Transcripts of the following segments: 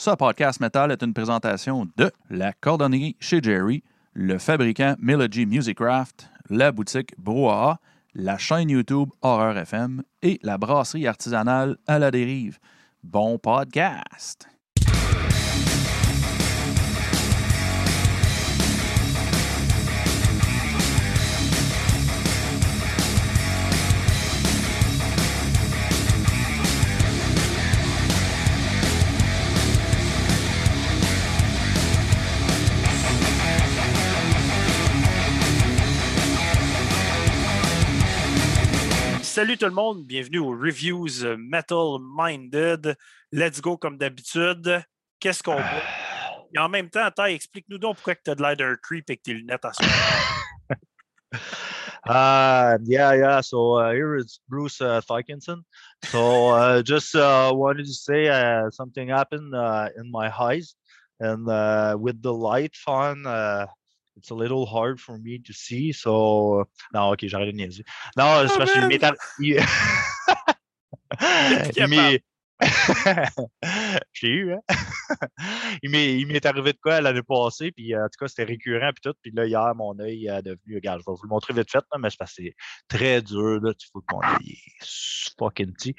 Ce podcast metal est une présentation de la cordonnerie chez Jerry, le fabricant Melody Musicraft, la boutique Brouhaha, la chaîne YouTube Horreur FM et la brasserie artisanale à la dérive. Bon podcast! Salut tout le monde, bienvenue aux Reviews Metal Minded. Let's go comme d'habitude. Qu'est-ce qu'on voit? Et en même temps, attends, explique-nous donc pourquoi tu as de l'air creep et que tes lunettes à. Uh, yeah, yeah. So uh, here is Bruce uh, Thickinson. So uh, just uh, wanted to say uh, something happened uh, in my eyes, and uh, with the light on, it's a little hard for me to see. So non, ok, j'arrête de niaiser. Non, c'est Oh, parce qu'il man! m'est il- il m'est- Je l'ai eu, hein? il m'est arrivé de quoi l'année passée, puis euh, en tout cas, c'était récurrent, puis tout. Puis là, hier, mon œil est devenu, regarde, je vais vous le montrer vite fait, mais c'est très dur, là. Tu vois que mon fucking petit.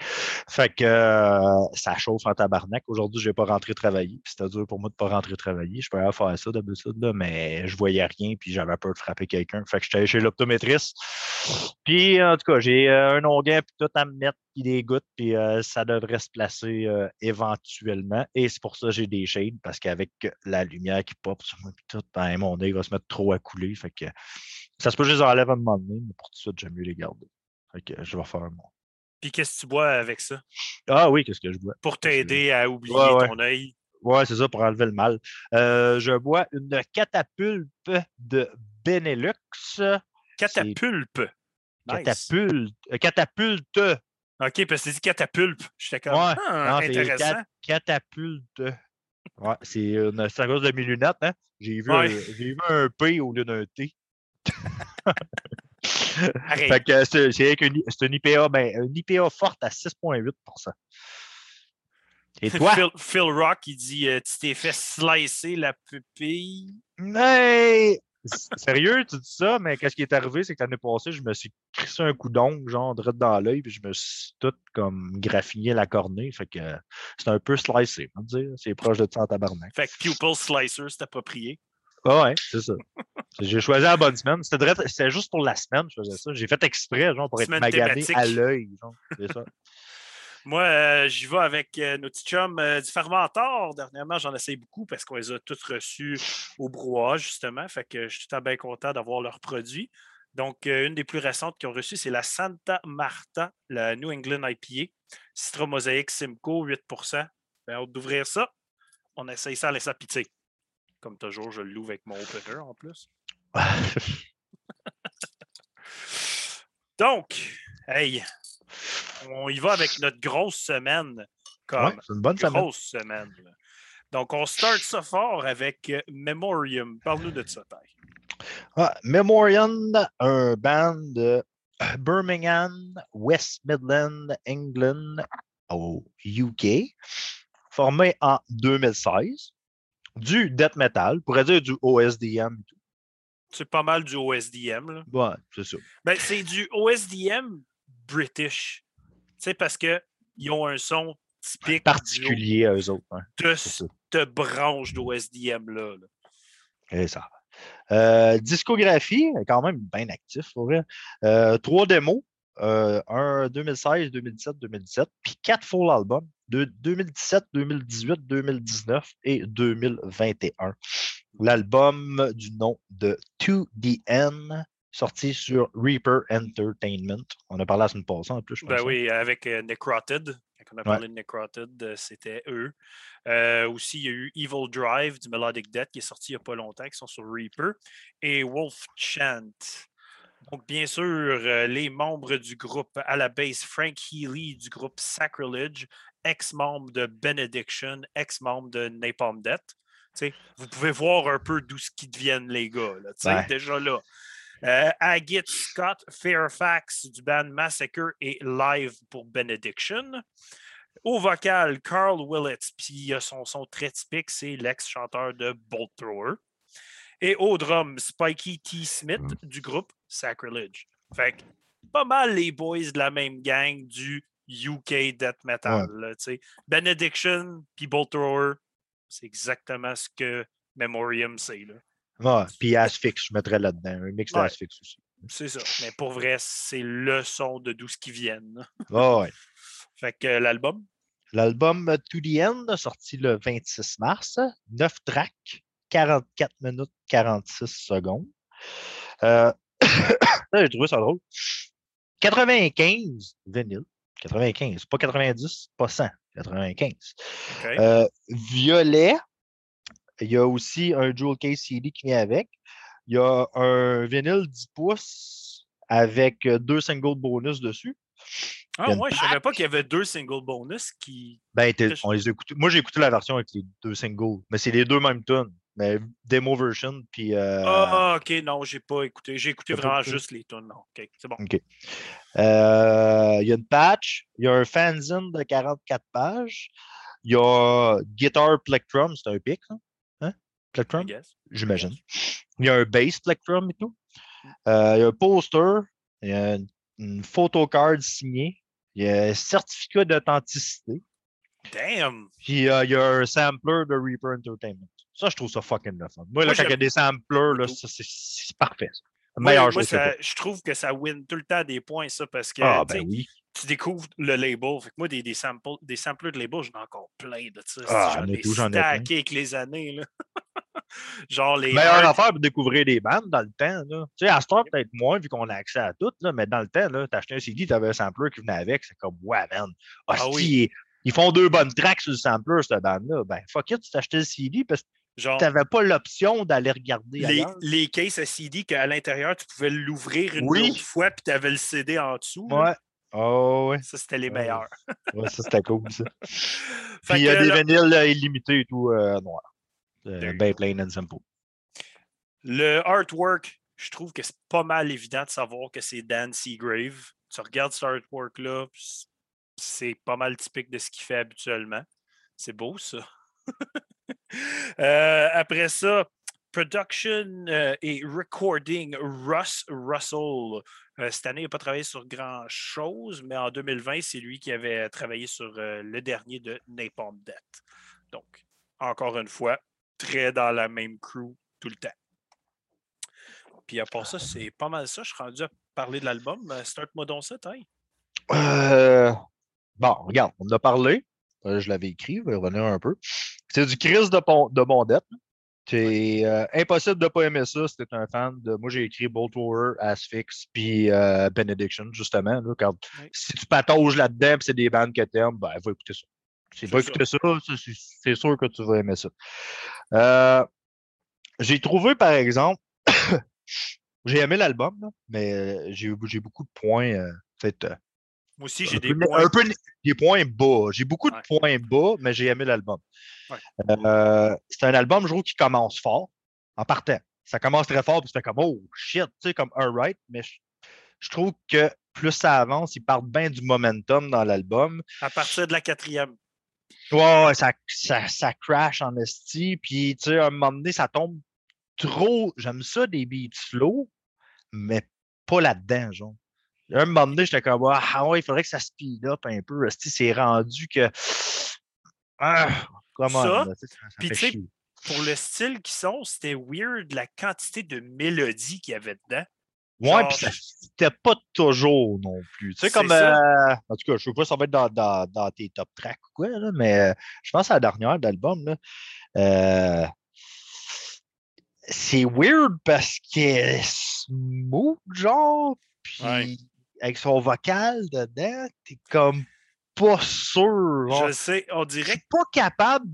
Fait que euh, ça chauffe en tabarnak. Aujourd'hui, je n'ai pas rentré travailler, puis c'était dur pour moi de ne pas rentrer travailler. Je pouvais faire ça d'habitude, là, mais je voyais rien, puis j'avais peur de frapper quelqu'un. Fait que j'étais chez l'optométriste. Puis, en tout cas, j'ai euh, un onguent, puis tout à me mettre, puis des gouttes, puis ça devrait se placer euh, éventuellement. Et c'est pour ça que j'ai des shades, parce qu'avec la lumière qui pop sur moi, tout, ben, mon œil va se mettre trop à couler. Fait que ça se peut que je les enlève à un moment donné, mais pour tout suite, j'aime mieux les garder. Fait que je vais faire mon. Puis qu'est-ce que tu bois avec ça? Ah oui, qu'est-ce que je bois? Pour t'aider à oublier Ouais, ouais. ton œil? Ouais, c'est ça, pour enlever le mal. Euh, je bois une catapulpe de Benelux. Catapulpe. Nice. Catapulte. euh, catapulte. OK, parce que tu dit catapulpe. J'étais comme, Ouais. ah, Non, c'est intéressant. cat- catapulte. Ouais, c'est une- c'est à cause de mes lunettes, hein? J'ai vu, Ouais. vu un P au lieu d'un T. Fait que c'est c'est une, c'est une IPA, ben, une IPA forte à 6,8 Et toi? Phil, Phil Rock, il dit euh, Tu t'es fait slicer la pupille. Mais sérieux, tu dis ça, mais qu'est-ce qui est arrivé, c'est que l'année passée, je me suis crissé un coup d'ongle, genre, direct dans l'œil, puis je me suis tout comme graffiné la cornée. Fait que c'est un peu slicé, on va dire. C'est proche de ça en tabarnak. Fait que Pupil Slicer, c'est approprié. Ah ouais, c'est ça. J'ai choisi la bonne semaine. C'était juste pour la semaine, je faisais ça. J'ai fait exprès, genre, pour être Semaine magané thématique. à l'œil. genre. C'est ça. Moi, euh, j'y vais avec euh, nos petits chums euh, du Fermentor. Dernièrement, j'en essaye beaucoup parce qu'on les a tous reçus au brouhaha, justement. Fait que je suis tout à bien content d'avoir leurs produits. Donc, une des plus récentes qu'ils ont reçues, c'est la Santa Marta, la New England IPA. Citra Mosaic Simcoe, 8% Bien, hâte d'ouvrir ça. On essaye ça à laisser pitié. Comme toujours, je l'ouvre avec mon opener en plus. Donc, hey, on y va avec notre grosse semaine. Ouais, Comme c'est une bonne semaine. grosse semaine. Donc, on start ça fort avec euh, Memoriam. Parle-nous de ça. Ah, Memorian, un band de Birmingham, West Midland, England, au UK, formé en 2016. Du death metal, on pourrait dire du OSDM. et tout. C'est pas mal du OSDM. là. Ouais, c'est ça. Ben, c'est du OSDM British. Tu sais, parce qu'ils ont un son typique Particulier à eux autres. hein, de cette branche d'OSDM-là. là. Ça. Euh, discographie, quand même bien actif, pour vrai. Euh, trois démos, euh, un 2016, 2017, 2017, puis quatre full albums de 2017, 2018, 2019 et 2021. L'album du nom de To The End, sorti sur Reaper Entertainment. On a parlé la semaine passée en plus, je pense. Ben hein. oui, avec euh, Necrotted. Quand on a parlé de Necrotted, euh, c'était eux. Euh, aussi, il y a eu Evil Drive du Melodic Death qui est sorti il n'y a pas longtemps, qui sont sur Reaper. Et Wolf Chant. Donc, bien sûr, euh, les membres du groupe à la base, Frank Healy du groupe Sacrilege, ex-membre de Benediction, ex-membre de Napalm Death. Vous pouvez voir un peu d'où ce qu'ils deviennent, les gars. Là, Ouais. Déjà là. Euh, Agate Scott Fairfax du band Massacre et Live pour Benediction. Au vocal, Carl Willits, puis son son très typique, c'est l'ex-chanteur de Bolt Thrower. Et au drum, Spikey T. Smith du groupe Sacrilege. Fait que pas mal les boys de la même gang du UK Death Metal. là. Benediction puis Bolt Thrower, c'est exactement ce que Memoriam c'est. Là. Ouais, puis Asphyx, je mettrais là-dedans. Un mix Ouais. d'Asphyx aussi. C'est ça. Mais pour vrai, c'est le son de d'où ce qui viennent. Ah ouais. Fait que euh, l'album, L'album euh, To The End, sorti le 26 mars, 9 tracks, 44 minutes 46 secondes. Euh, J'ai trouvé ça drôle. 95 vinyle. 95, pas 90, pas 100, 95. OK. Euh, violet. Il y a aussi un Jewel Case CD qui vient avec. Il y a un vinyle 10 pouces avec euh, deux singles bonus dessus. ah ouais, je savais pas qu'il y avait deux single bonus qui. Ben, on les a écoutés. Moi, j'ai écouté la version avec les deux singles, mais c'est les deux mêmes tunes. Mais demo version, puis. euh, Ah, ok, non, j'ai pas écouté. J'ai écouté vraiment écouté? juste les tunes. Non, ok, c'est bon. euh, Il y a une patch, il y a un fanzine de 44 pages, il y a Guitar Plectrum, c'est un pic? Hein? Plectrum? J'imagine. Il y a un bass Plectrum et tout. Euh, il y a un poster, il y a une, une photocard signée, il y a un certificat d'authenticité, Damn! puis euh, il y a un sampler de Reaper Entertainment. Ça, je trouve ça fucking le fun. Moi, là, Moi, quand il y a des samplers, là, ça, c'est- c'est parfait. ça. Moi, Meilleur ça- je trouve que ça win tout le temps des points, ça, parce que Ah, ben oui. Tu découvres le label. Fait que moi, des, des, samples, des samplers de label, j'en ai encore plein de ça. Ah, j'en ai tout, j'en ai plein. stacké avec les années. Là. Genre les. Meilleure affaire pour découvrir des bandes dans le temps. Là. Tu sais, à ce temps, peut-être moins, vu qu'on a accès à tout, là, mais dans le temps, tu achetais un CD, tu avais un sampler qui venait avec, c'est comme, ouais, man. hostie, Ah oui. ils, ils font deux bonnes tracks sur le sampler, cette bande-là. Ben, fuck it, tu t'achetais le CD parce que tu n'avais pas l'option d'aller regarder les, les cases à CD qu'à l'intérieur, tu pouvais l'ouvrir une Oui. autre fois, puis tu avais le CD en dessous. Ouais. Oh, ouais. Ça, c'était les Ouais. meilleurs. ouais, ça, c'était cool, ça. Puis il y a des là- vinyles illimités et tout, euh, noirs. Euh, ben plain and simple. Le artwork, je trouve que c'est pas mal évident de savoir que c'est Dan Seagrave. Tu regardes cet artwork-là, c'est pas mal typique de ce qu'il fait habituellement. C'est beau, ça. Euh, après ça, production euh, et recording, Russ Russell. Euh, cette année, il n'a pas travaillé sur grand-chose, mais en 2020, c'est lui qui avait travaillé sur euh, le dernier de Napalm Death. Donc, encore une fois, très dans la même crew tout le temps. Puis à part ça, c'est pas mal ça. Je suis rendu à parler de l'album. Start-moi donc ça, Bon, regarde, on en a parlé. Je l'avais écrit, je vais revenir un peu. C'est du Chris de, pon- de. C'est euh, impossible de ne pas aimer ça si t'es un fan de. Moi, j'ai écrit Bolt Thrower, Asphyx, puis euh, Benediction, justement. Là, quand- Oui. Si tu patauges là-dedans, c'est des bandes que t'aimes, ben, va écouter ça. Si tu vas écouter ça, c'est- sûr que tu vas aimer ça. Euh, j'ai trouvé, par exemple, j'ai aimé l'album, mais j'ai eu- beaucoup de points. peut-être, Moi aussi, j'ai des peu points. un peu né- des points bas. J'ai beaucoup de Ouais. points bas, mais j'ai aimé l'album. Ouais. Euh, c'est un album, je trouve, qui commence fort en partant. Ça commence très fort, puis tu fais comme Oh shit, tu sais, comme alright, mais je, je trouve que plus ça avance, ils partent bien du momentum dans l'album. À partir de la quatrième. Ouais, ça, ça, ça crash en esti, puis tu sais, à un moment donné, ça tombe trop. J'aime ça, des beats slow, mais pas là-dedans, genre. Un moment donné, j'étais comme Ah ouais, il faudrait que ça speed up un peu. C'est rendu que. Ah, comment Ça, puis tu sais. Pour le style qu'ils sont, c'était weird la quantité de mélodies qu'il y avait dedans. Ouais, puis ça c'était pas toujours non plus. Tu sais, comme. euh, en tout cas, je sais pas si ça va être dans, dans, dans tes top tracks ou quoi, là, mais euh, je pense à la dernière d'album. Euh, c'est weird parce qu'elle est smooth, genre, puis Ouais. Avec son vocal dedans, t'es comme pas sûr. Je sais, on Je dirait suis pas capable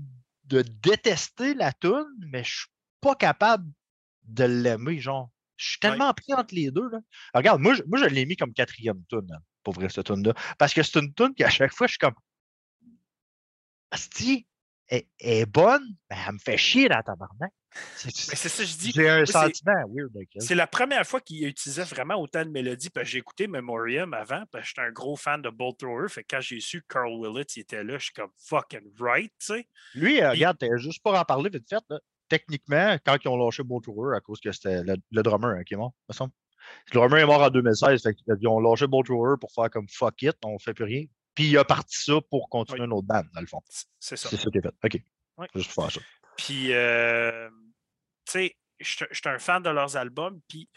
de détester la tune, mais je suis pas capable de l'aimer, genre. Je suis tellement pris entre les deux. Là. Alors, regarde, moi, je, moi, je l'ai mis comme quatrième tune, hein, pour vrai, cette tune-là. Parce que c'est une tune qui, à chaque fois, je suis comme. Asti, elle, est bonne, mais elle me fait chier dans tabarnak. C'est ça, je dis. J'ai un sentiment weird. C'est la première fois qu'il utilisait vraiment autant de mélodies. J'ai écouté Memoriam avant, parce que j'étais un gros fan de Bolt Thrower. Fait quand j'ai su que Carl Willett était là, je suis comme fucking right, tu sais. Lui, euh, regarde, juste pour en parler vite fait, techniquement, quand ils ont lâché Bolt Thrower, à cause que c'était le, drummer hein, qui est mort, me semble. Le drummer est mort en 2016, fait ils ont lâché Bolt Thrower pour faire comme fuck it, on fait plus rien. Puis il a parti ça pour continuer une autre bande, dans le fond. C'est ça. C'est ça qui est fait. OK. Juste pour faire ça. Puis, euh, tu sais, je suis un fan de leurs albums. Puis,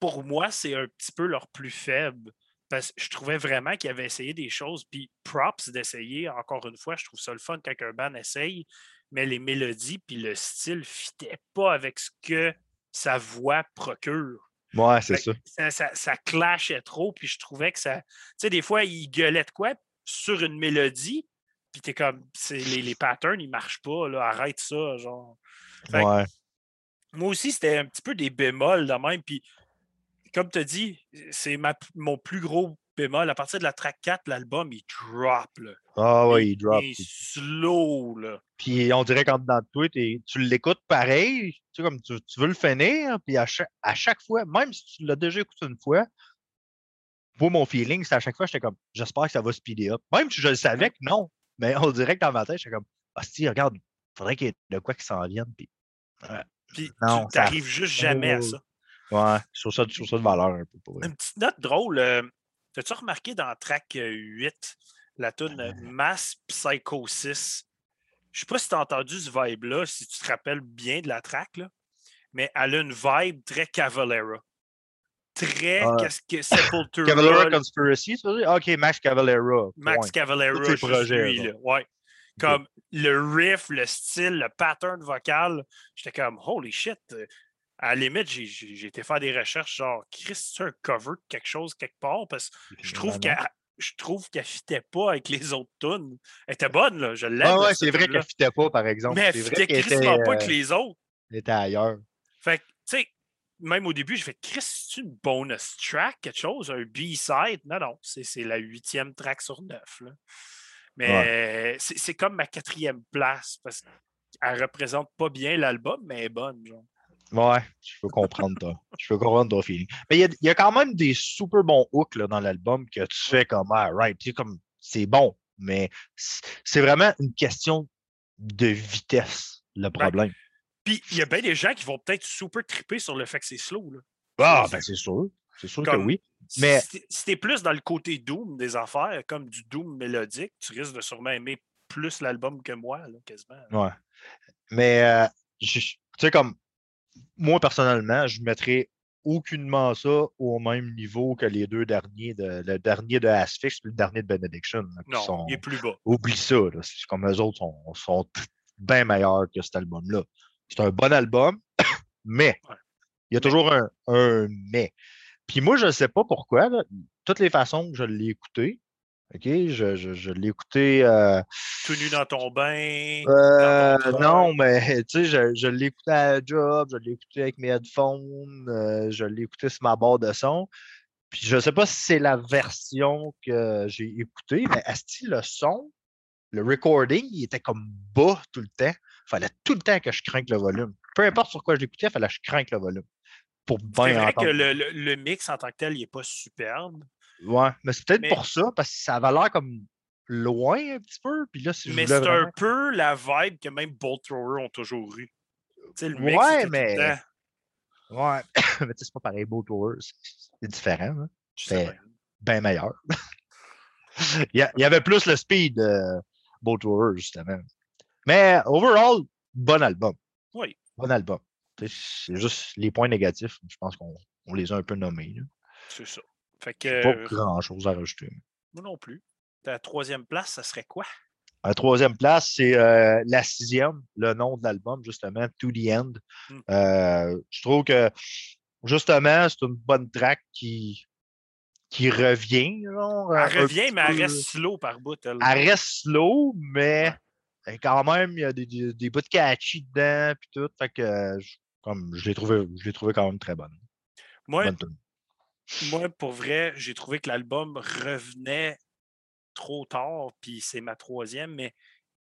pour moi, c'est un petit peu leur plus faible. Parce que je trouvais vraiment qu'ils avaient essayé des choses. Puis, props d'essayer, encore une fois, je trouve ça le fun quand un band essaye. Mais les mélodies puis le style ne fitaient pas avec ce que sa voix procure. Ouais, c'est ça. Ça, ça. clashait trop, puis je trouvais que ça. Tu sais, des fois, il gueulait de quoi sur une mélodie, puis t'es comme, les, les patterns, ils marchent pas, là, arrête ça, genre. ouais. Moi aussi, c'était un petit peu des bémols de même, puis comme tu as dit, c'est mon plus gros bémol. À partir de la track 4, l'album, il drop. Là. Ah ouais, il, drop. Il est slow. Là. Puis on dirait qu'en dedans de toi, tu l'écoutes pareil, tu sais, comme tu, veux le finir, puis à chaque, fois, même si tu l'as déjà écouté une fois, pour mon feeling, c'est à chaque fois, j'étais comme, j'espère que ça va speeder up. Même si je le savais que non, mais on dirait que dans ma tête, j'étais comme, ah, si, regarde, il faudrait qu'il y ait de quoi qui s'en vienne. Puis, puis tu n'arrives juste jamais à ça. Ouais, sur ça, sur ça de valeur un peu. Une petite note drôle. Euh, T'as-tu remarqué dans track 8, la tune Mass Psychosis? Je ne sais pas si tu as entendu ce vibe-là, si tu te rappelles bien de la track, là, mais elle a une vibe très Cavalera. Très qu'est-ce que Sepultura. Cavalera Conspiracy, ça veut dire? Ok, Max Cavalera. Max Cavalera, je suis là. Ouais. Comme le riff, le style, le pattern vocal, j'étais comme holy shit. À la limite, j'ai été faire des recherches genre Chris, un cover de quelque chose quelque part? Parce que je trouve qu'elle je trouve qu'elle fitait pas avec les autres tunes. Elle était bonne, là. Je l'aime. Ah ouais, c'est vrai qu'elle fitait pas, par exemple. Mais elle fitait pas avec euh, les autres. Elle était ailleurs. Fait que, tu sais, même au début, je fais Chris, c'est une bonus track, quelque chose, un B-side? Non, non, c'est la huitième track sur neuf. Là. Mais c'est comme ma quatrième place parce qu'elle représente pas bien l'album, mais elle est bonne. Genre. Ouais, je peux comprendre toi. je peux comprendre ton feeling. Mais il y, a quand même des super bons hooks là, dans l'album que tu fais comme ah, right, comme c'est bon, mais c'est vraiment une question de vitesse, le problème. Puis il y a bien des gens qui vont peut-être super triper sur le fait que c'est slow. Là. Ah, ben c'est sûr. C'est sûr que oui. Mais si t'es plus dans le côté Doom des affaires, comme du Doom mélodique, tu risques de sûrement aimer plus l'album que moi, là, quasiment. Ouais. Mais euh, tu sais, comme moi, personnellement, je mettrais aucunement ça au même niveau que les deux derniers, de, le dernier de Asphyx et le dernier de Benediction. non, il est plus bas. Oublie ça. Comme eux autres sont, sont bien meilleurs que cet album-là. C'est un bon album, mais il y a toujours un, un mais. Puis moi, je ne sais pas pourquoi. toutes les façons que je l'ai écouté, OK, je, je, je l'ai écouté. Euh, Tout nu dans ton bain. Euh, non, mais tu sais, je, je l'ai écouté à la job, je l'ai écouté avec mes headphones, euh, je l'ai écouté sur ma barre de son. Puis je ne sais pas si c'est la version que j'ai écoutée, mais est-ce que le son, le recording, il était comme bas tout le temps. Il fallait tout le temps que je crainte le volume. Peu importe sur quoi je l'écoutais, il fallait que je crainte le volume. Pour bien C'est vrai que le, le, mix en tant que tel, il n'est pas superbe. Ouais, mais c'est peut-être pour ça, parce que ça avait l'air comme loin un petit peu. Puis là, mais c'est un peu la vibe que même Bolt Thrower ont toujours eu. Le ouais, mais. Ouais, mais c'est pas pareil, Bolt Thrower, c'est différent. Hein? C'est bien meilleur. il, y avait plus le speed de Bolt Thrower, justement. Mais overall, bon album. Oui. Bon album. C'est juste les points négatifs, je pense qu'on les a un peu nommés. C'est ça. Fait que, pas grand-chose à rajouter. Moi non plus. Ta troisième place, ça serait quoi? La troisième place, c'est euh, la sixième, le nom de l'album, justement, To the End. Mmh. Euh, je trouve que, justement, c'est une bonne track qui, qui revient. elle revient, mais elle reste slow par bout. Elle, reste slow, mais quand même, il y a des, des, bouts de catchy dedans, puis tout. Fait que, comme, je l'ai trouvé, trouvé quand même très bonne. Moi, moi, pour vrai, j'ai trouvé que l'album revenait trop tard, puis c'est ma troisième, mais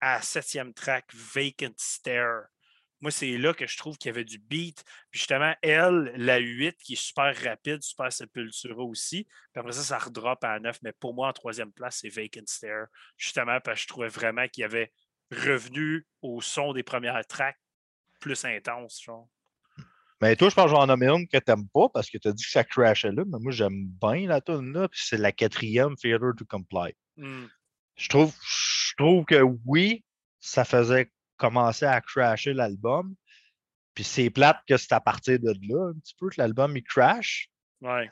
à septième track, Vacant Stare. Moi, c'est là que je trouve qu'il y avait du beat. Puis justement, elle, la 8, qui est super rapide, super Sepultura aussi. Puis après ça, ça redrop à 9. Mais pour moi, en troisième place, c'est Vacant Stare. Justement, parce que je trouvais vraiment qu'il y avait revenu au son des premières tracks plus intense. Genre. Mais toi, je pense que j'en nommer une que t'aimes pas parce que tu as dit que ça crashait là. Mais moi, j'aime bien la tune là. Puis c'est la quatrième, Failure to Comply. Hmm. Je trouve, je trouve que oui, ça faisait commencer à crasher l'album. Puis c'est plate que c'est à partir de là un petit peu que l'album il crash. Ouais.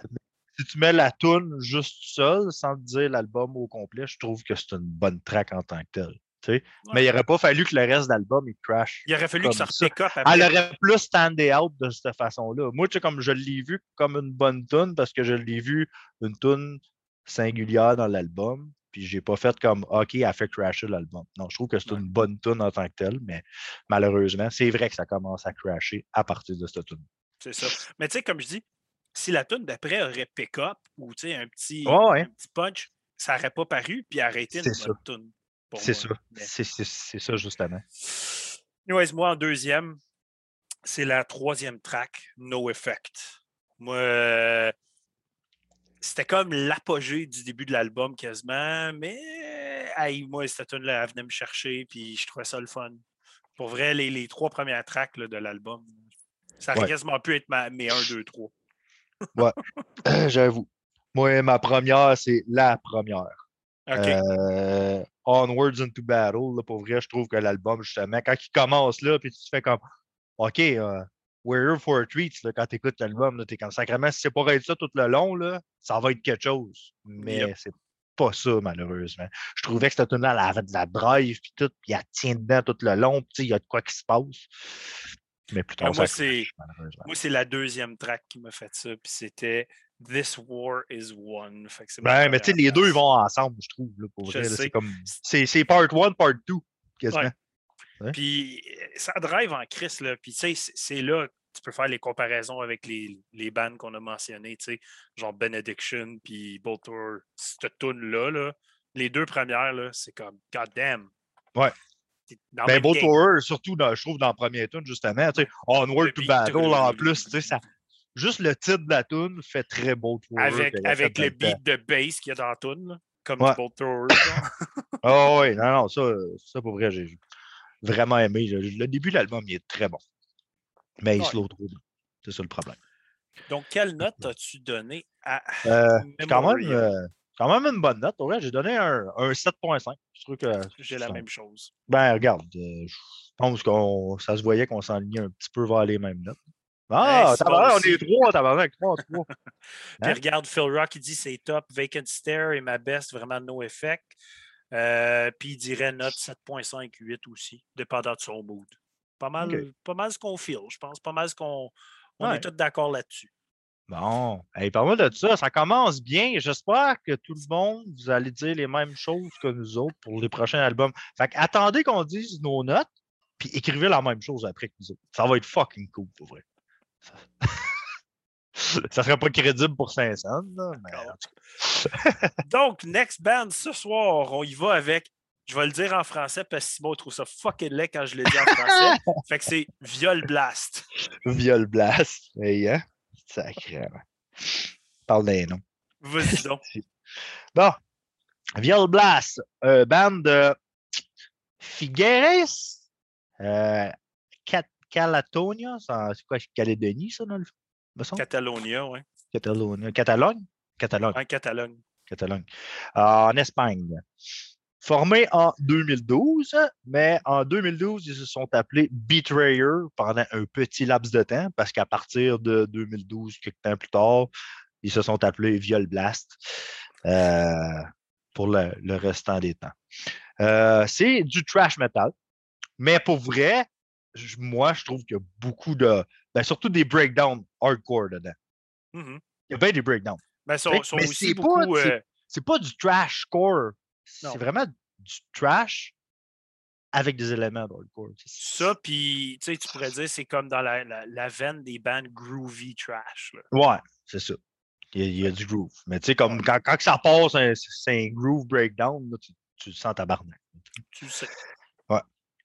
Si tu mets la tune juste seule, sans te dire l'album au complet, je trouve que c'est une bonne track en tant que telle. Mais il n'aurait pas fallu que le reste de l'album il crash. Il aurait fallu que ça ça. up Elle après. aurait plus standé out de cette façon-là. Moi, tu sais, comme je l'ai vu comme une bonne tune parce que je l'ai vu une tune singulière dans l'album. Puis j'ai pas fait comme OK, elle fait crasher l'album. Non, je trouve que c'est Ouais. une bonne tune en tant que telle, mais malheureusement, c'est vrai que ça commence à crasher à partir de cette tune. C'est ça. Mais tu sais, comme je dis, si la tune d'après aurait pick up ou tu sais, un petit, ouais. un petit punch, ça n'aurait pas paru puis arrêté une bonne tune. C'est ça. Mais- C'est ça, justement. Anyways, moi, en deuxième, c'est la troisième track, No Effect. Moi, euh, c'était comme l'apogée du début de l'album quasiment, mais hey, moi, cette tune-là, elle venait me chercher, puis je trouvais ça le fun. Pour vrai, les, les trois premières tracks là, de l'album, ça aurait Ouais. quasiment pu être ma, mes 1, 2, 3. J'avoue. Moi, ma première, c'est la première. OK. Euh, Onwards into Battle, là, pour vrai, je trouve que l'album, justement, quand il commence là, puis tu te fais comme OK, euh, We're here for a treat, là, quand tu écoutes l'album, tu es comme sacrément, si c'est pour être ça tout le long, là, ça va être quelque chose. Mais Yep. c'est pas ça, malheureusement. Je trouvais que cette tune-là, elle avait de la drive, puis tout, puis elle tient dedans tout le long, puis il y a de quoi qui se passe. Mais plus tard, Ah. Moi, c'est la deuxième track qui m'a fait ça, puis c'était This War is. Fait que ma Ben, mais tu sais, les deux, vont ensemble, je trouve. Là, pour Je vrai, c'est comme. C'est c'est part 1, part 2, quasiment. Ouais. Puis euh, ça drive en crise, là. Puis tu sais, c'est- là que tu peux faire les comparaisons avec les, les bands qu'on a mentionnées, tu sais, genre Benediction, puis Boltor, cette tune-là, là, les deux premières, là, c'est comme God damn. Ouais. Dans Ben, Bolt surtout, dans, je trouve, dans le premier tune, justement. Tu sais, Onward to Battle, le- en plus, tu sais, ça. Juste le titre de la tune fait très Bolt Tower. Avec, avec le beat de bass qu'il y a dans la tune, comme Ouais. du Boltor. genre. Ah oui, non, non, ça, ça pour vrai, j'ai vraiment aimé. Le, début de l'album, il est très bon. Mais il Ouais. slow trop. C'est ça le problème. Donc, quelle note as-tu donné à Euh, c'est quand même, euh, quand même une bonne note. J'ai donné un, un 7.5. Je trouve que. J'ai la même chose. Ben, regarde, euh, je pense que ça se voyait qu'on s'enlignait un petit peu vers les mêmes notes. Ah, Hey, tabarnak, bon on aussi. est trois, tabarnak, trois, trois. Puis Hein? regarde, Phil Rock, il dit c'est top. Vacant Stare est ma best, vraiment no effect. Euh, puis il dirait note 7.58 aussi, dépendant de son mood. Pas mal, pas mal ce qu'on feel, je pense. Pas mal ce qu'on on Ouais. est tous d'accord là-dessus. Bon, hey, parle-moi de ça. Ça commence bien. J'espère que tout le monde, vous allez dire les mêmes choses que nous autres pour les prochains albums. Fait que attendez qu'on dise nos notes, puis écrivez la même chose après que nous autres. Ça va être fucking cool, pour vrai. Ça, serait pas crédible pour 500, là, mais. Donc, next band ce soir, on y va avec, je vais le dire en français parce que Simon trouve ça fucking laid quand je le dis en français. fait que c'est Viol Blast. Viol Blast. Hey, hein? Sacrément. Parle des noms. Vas-y donc. Bon. Viol Blast, euh, band de Figueres, euh, Cat- Calatonia, c'est quoi, Calédonie, ça, dans le semble? Catalonia, oui. Catalogne. Catalogne? Catalogne. En Catalogne. Catalogne. Euh, en Espagne. Formé en 2012, mais en 2012, ils se sont appelés Betrayer pendant un petit laps de temps, parce qu'à partir de 2012, quelques temps plus tard, ils se sont appelés Viol Blast euh, pour le, le restant des temps. Euh, c'est du trash metal, mais pour vrai, moi, je trouve qu'il y a beaucoup de. ben, surtout des breakdowns hardcore dedans. Mhm. Il y a bien des breakdowns. Ben, sont, Mais- sont mais c'est pas- euh, pas du trash core. C'est vraiment du trash avec des éléments d'hardcore. Ça, puis tu pourrais dire c'est comme dans la, la, la veine des bands groovy trash. là. Ouais, c'est ça. Il y, a, il y a du groove. Mais tu sais, comme quand, ça passe, c'est un groove breakdown, là, tu, tu le sens tabarnak. Tu sais.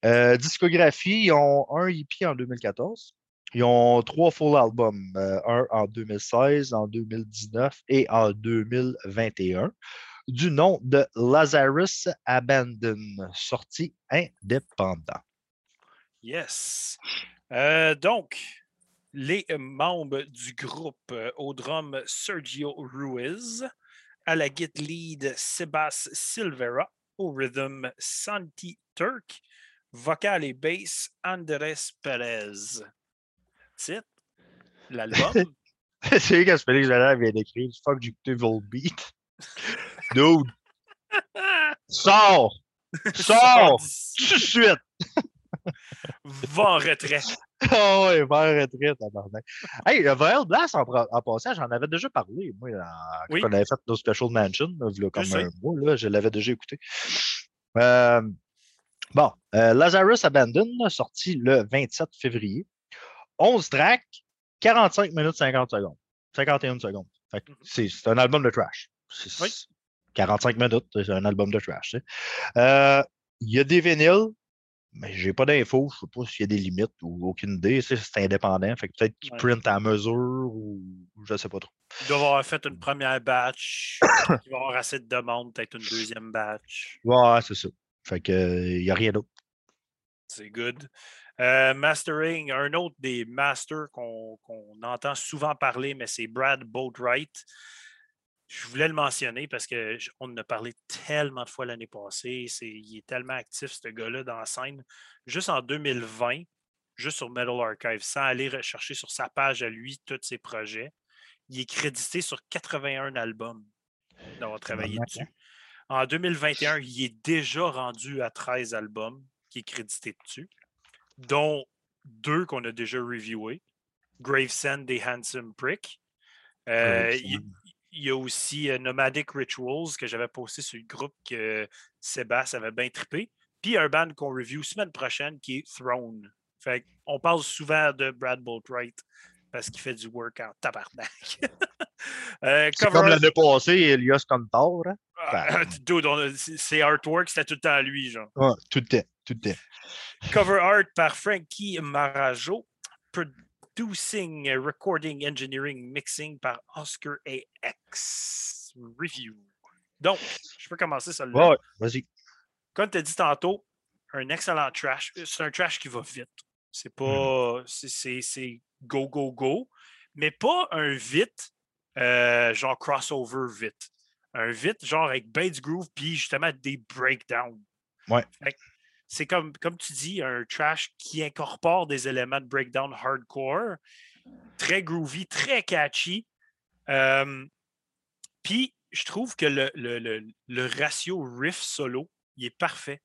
Euh, discographie, ils ont un EP en 2014. Ils ont trois full albums, euh, un en 2016, en 2019 et en 2021, du nom de Lazarus Abandon, sorti indépendant. Yes. Euh, donc, les membres du groupe au drum Sergio Ruiz, à la git lead Sebas Silvera, au rhythm Santi Turk, vocal et bass Andrés Perez. Titre, l'album. C'est quand Félix Valère vient d'écrire Fuck du Volbeat. Dude! Sors! Sors! Tout de suite! Va en retrait. oh, ouais, va en retrait, tabarnak. Hey, le Vile Blast, en, en passant, j'en avais déjà parlé, moi, quand Oui. on avait fait nos Special Mansion, là, comme un mois, là, je l'avais déjà écouté. Euh, bon, euh, Lazarus Abandon, sorti le 27 février. 11 tracks, 45 minutes 50 secondes. 51 secondes. Mhm. c'est un album de trash. Oui. 45 minutes, c'est un album de trash. Euh, Il y a des vinyles, mais j'ai pas d'infos. Je sais pas s'il y a des limites ou aucune idée. C'est indépendant. Fait que peut-être qu'ils Ouais. printent à mesure ou je sais pas trop. Il doit avoir fait une première batch. Il va avoir assez de demandes, peut-être une deuxième batch. Ouais, c'est ça. Fait que il n'y a rien d'autre. C'est good. Euh, mastering, un autre des masters qu'on entend souvent parler, mais c'est Brad Boatwright. Je voulais le mentionner parce qu'on en a parlé tellement de fois l'année passée. Il est tellement actif, ce gars-là, dans la scène. Juste en 2020, juste sur Metal Archive, sans aller rechercher sur sa page à lui tous ses projets, il est crédité sur 81 albums d'avoir travaillé Tabarnak, dessus. En 2021, il est déjà rendu à 13 albums qui est crédité dessus, dont deux qu'on a déjà reviewés. Gravesend des Handsome Prick. Euh, il, y a aussi euh, Nomadic Rituals que j'avais posté sur le groupe que Sébastien avait bien trippé. Puis un band qu'on review semaine prochaine qui est Throne. Fait on parle souvent de Brad Boatwright parce qu'il fait du work en tabarnak. Euh, C'est comme l'année passée, Elias Contor. Hein? Ah, dude, on a- c'est- artwork, c'était tout le temps lui, genre. Tout le temps. Tout le temps. Cover art par Frankie Marajo. Producing, recording, engineering, mixing par Oscar AX. Review. Donc, je peux commencer ça ouais, vas-y. Comme tu as dit tantôt, un excellent trash. C'est un trash qui va vite. C'est pas. c'est- C'est c'est go, go, go. Mais pas un vite, euh, genre crossover vite. Un vite, genre avec bass groove, puis justement des breakdowns. Ouais. C'est comme, comme tu dis, un trash qui incorpore des éléments de breakdown hardcore, très groovy, très catchy. Euh, puis, je trouve que le, le- le- le ratio riff solo, il est parfait.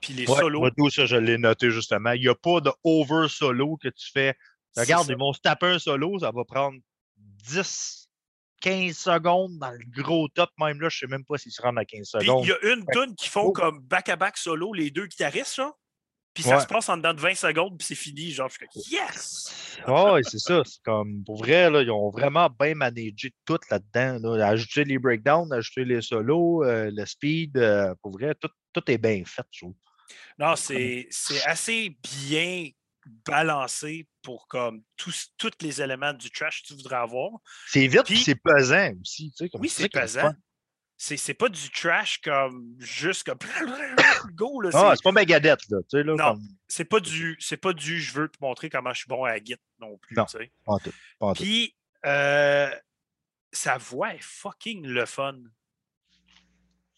Puis les Ouais, solos, moi, tout ça, je l'ai noté justement. Il n'y a pas de over solo que tu fais. Regarde, ils vont se taper un solo, ça va prendre 10, 15 secondes dans le gros top. Même là, je ne sais même pas s'ils se rendent à 15 Puis secondes. il y a une tune qui font Oh. comme back-à-back solo, les deux guitaristes, genre. Puis ça Ouais. se passe en dedans de 20 secondes, puis c'est fini. Genre, je suis comme, yes! Ouais, c'est ça. C'est comme, pour vrai, là, ils ont vraiment bien managé tout là-dedans. Là. Ajouter les breakdowns, ajouter les solos, euh, le speed. euh, pour vrai, tout, tout est bien fait, je trouve. Non, c'est c'est assez bien balancé pour comme tous, tous les éléments du trash que tu voudrais avoir. C'est vite, c'est pesant aussi. Tu sais, comme Oui, c'est pesant. C'est c'est pas du trash comme juste comme go. Là, Ah, c'est- pas Megadeth, là. Tu sais, là, Non. comme, c'est pas du c'est pas du je veux te montrer comment je suis bon à guitare non plus. Non. pas tout, pas tout. Puis euh, sa voix est fucking le fun.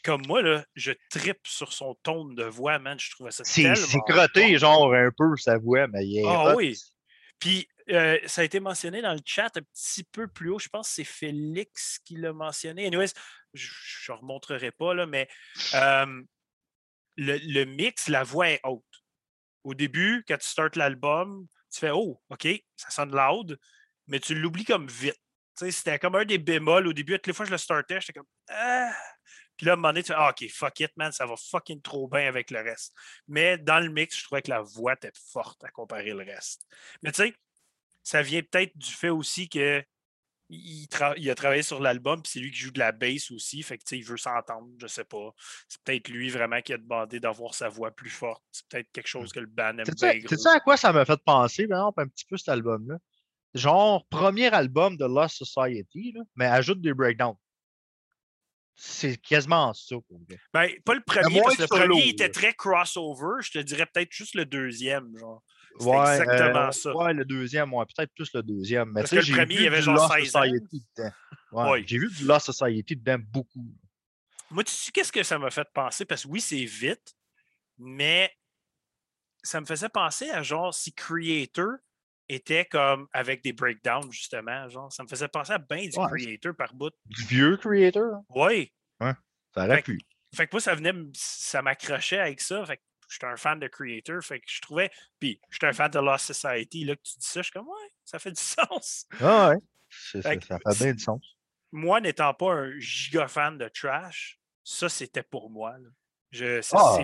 Comme moi, là, je trippe sur son ton de voix, man. Je trouvais ça C'est tellement c'est crotté, genre, un peu, sa voix, mais il est. Ah hot. oui. Puis euh, ça a été mentionné dans le chat un petit peu plus haut. Je pense que c'est Félix qui l'a mentionné. Anyways, je ne remontrerai pas, là, mais le, mix, la voix est haute. Au début, quand tu startes l'album, tu fais Oh, OK, ça sonne loud, mais tu l'oublies comme vite. C'était comme un des bémols. Au début, toutes les fois que je le startais, j'étais comme Ah! Puis là, à un moment donné, tu fais ah, OK, fuck it, man, ça va fucking trop bien avec le reste. Mais dans le mix, je trouvais que la voix était forte à comparer le reste. Mais tu sais, ça vient peut-être du fait aussi que il, a travaillé sur l'album, puis c'est lui qui joue de la bass aussi. Fait que, il veut s'entendre, je sais pas. C'est peut-être lui vraiment qui a demandé d'avoir sa voix plus forte. C'est peut-être quelque chose que le band aime bien. Tu sais à quoi ça m'a fait penser, un petit peu cet album-là? Genre, premier album de Lost Society, mais ajoute des breakdowns. C'est quasiment ça. Ben, pas le premier, parce que le premier était très crossover. Je te dirais peut-être juste le deuxième. Genre. C'est exactement euh, ça. Ouais, le deuxième, ouais, peut-être plus le deuxième. Mais Parce que le premier, il y avait genre 16 ans. Ouais, J'ai vu du Lost Society dedans beaucoup. Moi, tu sais qu'est-ce que ça m'a fait penser? Parce que oui, c'est vite, mais ça me faisait penser à genre si Creator était comme avec des breakdowns, justement. Genre, ça me faisait penser à bien du Creator par bout. Du vieux Creator? Oui. Ouais, ça aurait pu. Fait que moi, ça venait, ça m'accrochait avec ça. Fait que j'étais un fan de Creator, fait que je trouvais. Puis, j'étais un fan de Lost Society. Là, que tu dis ça, je suis comme, ouais, ça fait du sens. Ah ouais. ça, fait bien du sens. Moi, n'étant pas un giga fan de trash, ça, c'était pour moi. Je, ah,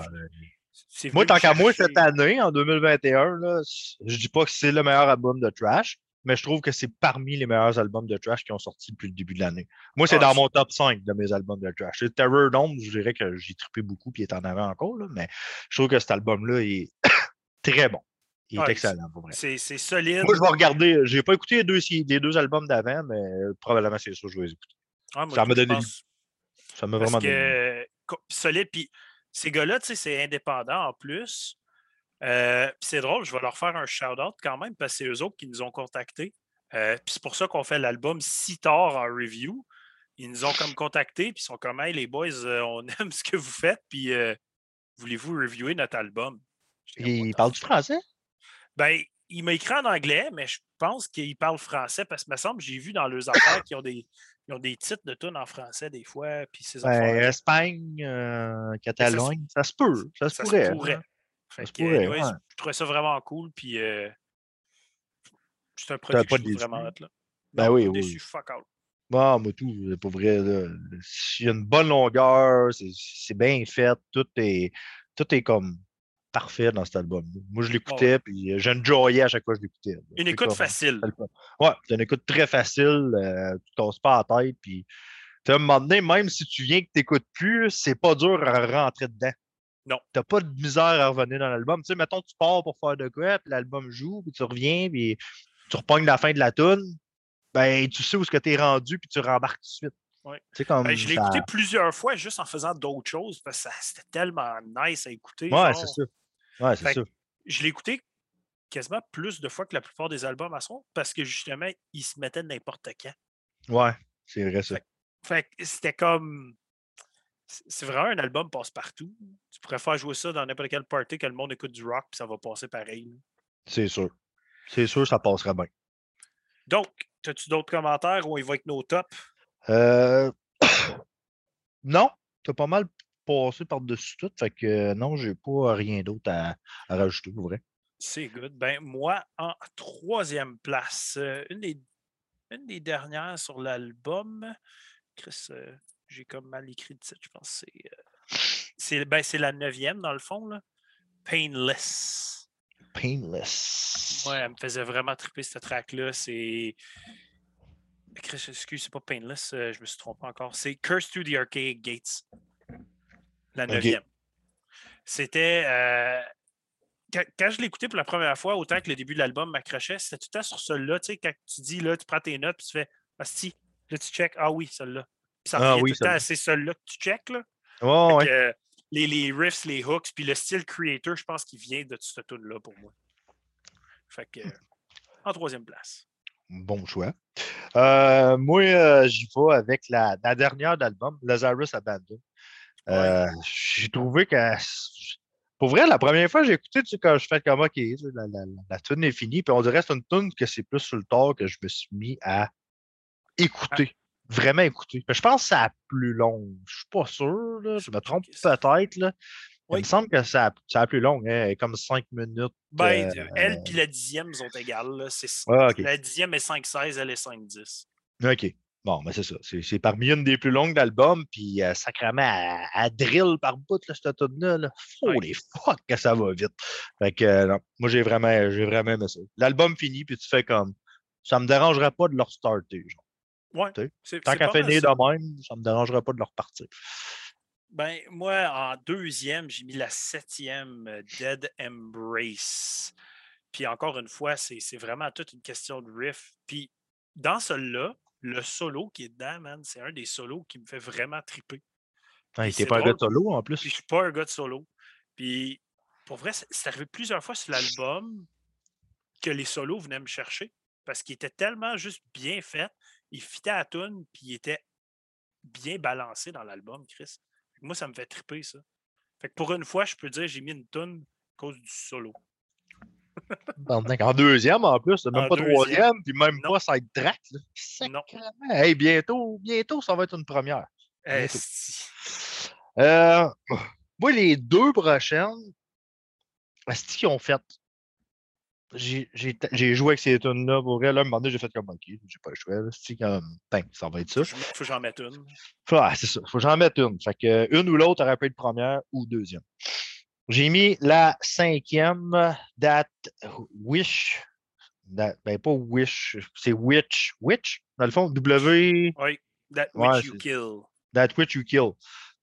moi, tant qu'à moi, cette année, en 2021, là, je dis pas que c'est le meilleur album de trash, mais je trouve que c'est parmi les meilleurs albums de trash qui ont sorti depuis le début de l'année. Moi, c'est ah, dans mon top 5 de mes albums de trash. Le Terror Dome, je dirais que j'ai trippé beaucoup et il est en avant encore, mais je trouve que cet album-là est très bon. Il est excellent, pour vrai. C'est solide. Moi, je vais regarder. Je n'ai pas écouté les deux, les deux albums d'avant, mais probablement c'est ça que je vais les écouter. Ah, ça m'a donné. Ça m'a vraiment donné. Solide. Puis ces gars-là, tu sais, c'est indépendant en plus. Euh, c'est drôle, je vais leur faire un shout-out quand même parce que c'est eux autres qui nous ont contactés. Euh, puis c'est pour ça qu'on fait l'album si tard en review. Ils nous ont comme contactés, puis ils sont comme, hey, les boys, euh, on aime ce que vous faites, puis voulez-vous reviewer notre album? Il parle du français? Ben, il m'a écrit en anglais, mais je pense qu'il parle français parce que, me semble, j'ai vu dans leurs affaires qu'ils ont des, ont des titres de tunes en français des fois. Puis ces ben, Espagne, Catalogne, ça, se peut. Ça se pourrait. pourrait. Je trouvais ça vraiment cool. Puis euh, c'est un produit que je vraiment. Là. Ben oui, oui. fuck out. Bon, moi, tout, pour vrai, il y a une bonne longueur, c'est bien fait, tout est, tout est comme parfait dans cet album. Moi, je l'écoutais, puis euh, j'enjoyais à chaque fois que je l'écoutais. Une écoute facile. Ouais, c'est une écoute très facile, euh, tu ne pas la tête, puis à un moment donné, même si tu viens que tu n'écoutes plus, c'est pas dur à rentrer dedans. Non. T'as pas de misère à revenir dans l'album. Tu sais, mettons, tu pars pour faire de quoi, puis l'album joue, puis tu reviens, puis tu repognes la fin de la tune, ben, tu sais où ce que tu es rendu, puis tu rembarques tout de suite. Ouais. Comme ben, je l'ai écouté plusieurs fois juste en faisant d'autres choses, parce que c'était tellement nice à écouter. Ouais, c'est ça. Ouais, c'est ça. Je l'ai écouté quasiment plus de fois que la plupart des albums à son, parce que justement, il se mettait n'importe quand. Ouais, c'est vrai ça. Fait, fait c'était comme c'est vraiment un album passe-partout. Tu pourrais faire jouer ça dans n'importe quel party que le monde écoute du rock, puis ça va passer pareil. C'est sûr. C'est sûr, ça passera bien. Donc, as-tu d'autres commentaires ou il va avec nos tops? Euh... non, tu as pas mal passé par-dessus tout. Fait que non, j'ai pas rien d'autre à, rajouter, pour vrai. C'est good. Ben, moi, en troisième place, euh, une, des, une des dernières sur l'album, Chris, euh, j'ai comme mal écrit le titre, je pense que c'est. Euh, ben, c'est la neuvième, dans le fond, là. Painless. Painless. Ouais, elle me faisait vraiment triper cette track-là. C'est. Excuse, c'est pas Painless, euh, je me suis trompé encore. C'est Curse to the Arcade Gates. La neuvième. C'était. Euh, quand, je l'écoutais pour la première fois, autant que le début de l'album m'accrochait, c'était tout le temps sur celle-là. Tu sais, quand tu dis, là, tu prends tes notes, puis tu fais, ah, si, là, tu check, ah oui, celle-là ça ah, oui, tout le temps c'est celui-là que tu check. Là. les, les, riffs, les hooks, puis le style creator, je pense qu'il vient de ce tune-là pour moi. Fait que, en troisième place. Bon choix. Euh, moi, euh, j'y vais avec la, la dernière d'album, Lazarus Abandon. Euh, j'ai trouvé que. Pour vrai, la première fois que j'ai écouté, tu sais, quand je fais comme OK, la, la, la tune est finie, puis on dirait que c'est une tune que c'est plus sur le tard que je me suis mis à écouter vraiment écouter. Je pense que c'est plus long. Je suis pas sûr. Je me trompe peut-être. Là. Il me semble que c'est la plus longue, hein, comme 5 minutes. Ben, euh, elle et la dixième sont égales. Ah, la dixième est 5-16, elle est 5-10. OK. Bon, mais c'est ça. C'est parmi une des plus longues d'album, puis euh, sacrément, à, drill par bout, là, cette tune-là. Là. Holy fuck, que ça va vite. Fait que, euh, non, moi, j'ai vraiment, vraiment aimé ça. L'album finit, puis tu fais comme, ça me dérangerait pas de leur starter, genre. Ouais. Tant qu'à finir de même, ça ne me dérangera pas de le repartir. Ben, moi, en deuxième, j'ai mis la septième euh, Dead Embrace. Puis encore une fois, c'est vraiment toute une question de riff. Puis dans celui-là, le solo qui est dedans, man, c'est un des solos qui me fait vraiment triper. C'est T'es pas un gars de solo en Puis plus. je suis pas un gars de solo. Puis pour vrai, c'est arrivé plusieurs fois sur l'album que les solos venaient me chercher parce qu'il était tellement juste bien fait. Il fitait à la tune, puis il était bien balancé dans l'album, Chris. Moi, ça me fait triper, ça. Fait que pour une fois, je peux dire j'ai mis une tune à cause du solo. En deuxième en plus, même En pas deuxième. troisième, puis même Non. pas side track. Non. Hey, bientôt, bientôt, ça va être une première. Esti. Euh, moi, les deux prochaines, est-ce qu'ils ont fait? J'ai joué avec ces tunes-là pour vrai. Là, un moment donné, j'ai fait comme OK, j'ai pas le choix. C'est comme, ben, ça va être ça. Faut que j'en mette une. Ah, c'est ça. Faut que j'en mette une. Fait que une ou l'autre aurait pu être première ou deuxième. J'ai mis la cinquième, That Wish. That- ben, pas Wish, c'est Witch. Witch, dans le fond, W. Oui. That Ouais, which you kill. That Which You Kill.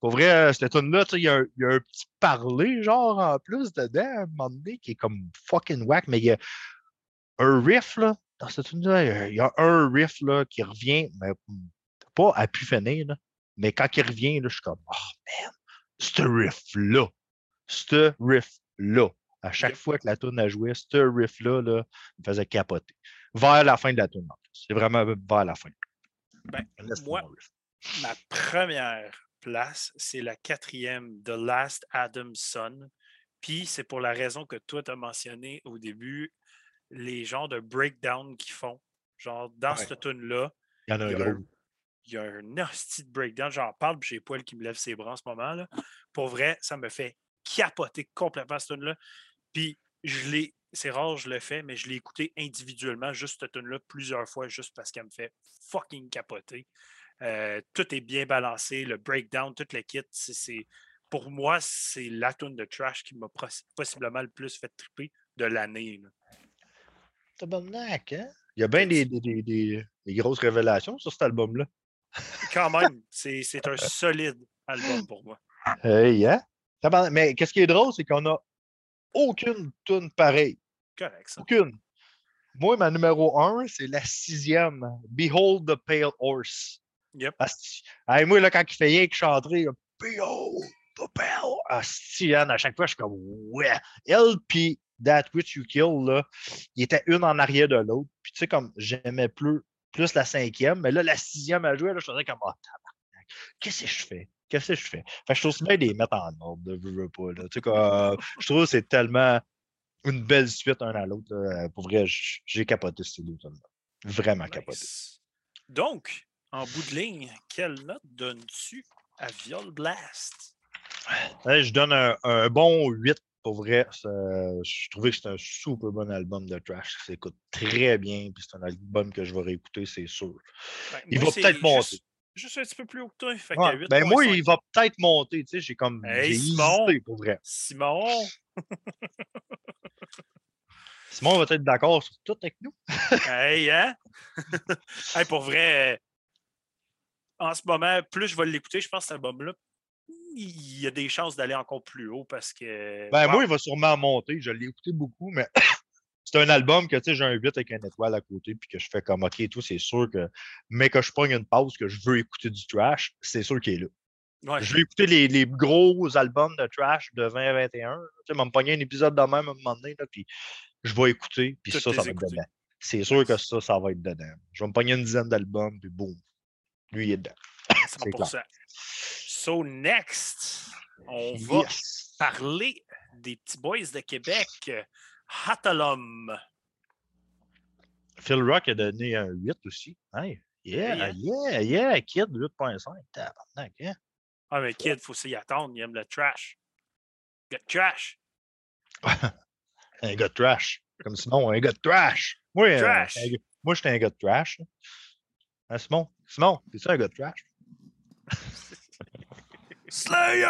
Pour vrai, euh, cette tune-là, il y, a un- il y a un petit parler, genre, en plus dedans, à un moment donné, qui est comme fucking whack, mais il y a un riff, là, dans cette tune-là, il y a- il y, a un riff, là, qui revient, mais pas à pu finir, là, mais quand il revient, là, je suis comme, oh man, ce riff-là, ce riff-là, à chaque fois que la tune a joué, ce riff-là, là, me faisait capoter. Vers la fin de la tune, en plus. C'est vraiment vers la fin. Ben, moi-. Ma première place, c'est la quatrième, The Last Adam's Son. Puis c'est pour la raison que toi, tu as mentionné au début, les genres de breakdown qu'ils font. Genre, dans Ouais. cette tune-là, Il y en a un il y a gros. il y a un hostie de breakdown. J'en parle, puis j'ai les poils qui me lèvent ses bras en ce moment. Là. Pour vrai, ça me fait capoter complètement cette tune-là. Puis je l'ai, c'est rare, je le fais, mais je l'ai écouté individuellement, juste cette tune-là, plusieurs fois, juste parce qu'elle me fait fucking capoter. Euh, tout est bien balancé, le breakdown, tout le kit. c'est- pour moi, c'est la tune de trash qui m'a pos- possiblement le plus fait triper de l'année. Tabarnak, hein? Il y a bien des, des, des- des- des grosses révélations sur cet album-là. Quand même, c'est un solide album pour moi. Hey, hein? Tabarnak, Mais qu'est-ce qui est drôle, c'est qu'on n'a aucune tune pareille. Correct, ça. Aucune. Moi, ma numéro 1, c'est la sixième. Behold the Pale Horse. Yep. Asti. Moi, là, quand il fait rien que chanter, là, Pale Asti, Anne, à chaque fois, je suis comme, ouais. Elle, puis That Which You Kill, là, il était une en arrière de l'autre. Puis, tu sais, comme, j'aimais plus, plus la cinquième, mais là, la sixième à jouer, là, je faisais comme, oh, qu'est-ce que je fais? Qu'est-ce que je fais? Fait que je trouve ça bien de les mettre en ordre, de veux, pas, là. Tu sais, comme, je trouve que c'est tellement une belle suite un à l'autre. là. Pour vrai, j'ai capoté ces deux tonnes-là. Vraiment capoté. Donc, en bout de ligne, quelle note donnes-tu à Viol Blast? Hey, je donne un, un bon 8 pour vrai. Je trouvais que c'est un super bon album de trash. Ça s'écoute très bien. Puis c'est un album que je vais réécouter, c'est sûr. Ben, Il moi, va peut-être monter. Juste, un petit peu plus haut que toi. Fait Ouais, qu'à Ben moi, 8.5. il va peut-être monter. Tu sais, j'ai comme. Hey, Simon! hésité pour vrai. Simon, Simon va être d'accord sur tout avec nous. hey, hein? Hey, pour vrai, en ce moment, plus je vais l'écouter, je pense que cet album-là, il y a des chances d'aller encore plus haut parce que. Ben wow, moi, il va sûrement monter. Je l'ai écouté beaucoup, mais c'est un album que tu sais, j'ai un 8 avec un étoile à côté, puis que je fais comme OK, tout, c'est sûr que. Mais que je pogne une pause, que je veux écouter du trash, c'est sûr qu'il est là. ouais, Je vais écouter les, les gros albums de trash de 2021. Tu sais, me pogner un épisode de même à un moment donné, là, puis je vais écouter, puis Toutes ça, ça va être dedans. C'est sûr que ça, ça va être dedans. Je vais me pogner une dizaine d'albums, puis boum, lui, il est dedans. 100%. So, next, on va parler des petits boys de Québec. Hatalum. Phil Rock a donné un 8 aussi. Hey, yeah, Yeah. yeah, yeah, Kid 8.5. Tabarnak, hein? Ah, mais Kid, faut s'y attendre. Il aime le trash. Le trash. Un gars de trash. Comme Simon, un gars de trash. Moi, euh, Trash. un gars- moi j'étais un gars de trash. Hein, Simon? Simon, t'es-tu un gars de trash? Slayer!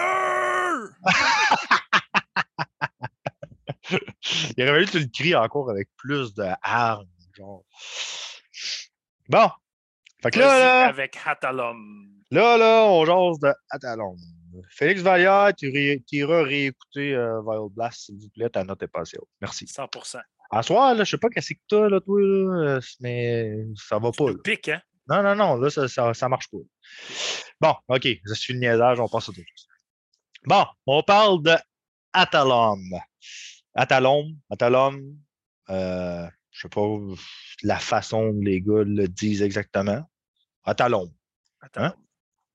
Il aurait fallu que tu le cries encore avec plus de hargne, genre. Bon, Fait que là, là, avec Hatalom. là, là, on jase de Atalon. Félix Vallière, tu ré- tu iras réécouter euh, Vile Blast, s'il vous plaît. Ta note est passée haute. Merci. 100%. À soir, là, je sais pas qu'est-ce que t'as, là, toi, là, euh, mais ça va pas. Le pic, hein? Non, non, non, là, ça, ça, ça marche pas. Bon, OK, je suis le niaisage, on passe à autre chose. Bon, on parle de Atalom. Atalom, Atalom, euh, je sais pas la façon dont les gars le disent exactement. Atalom, Attends. Hein?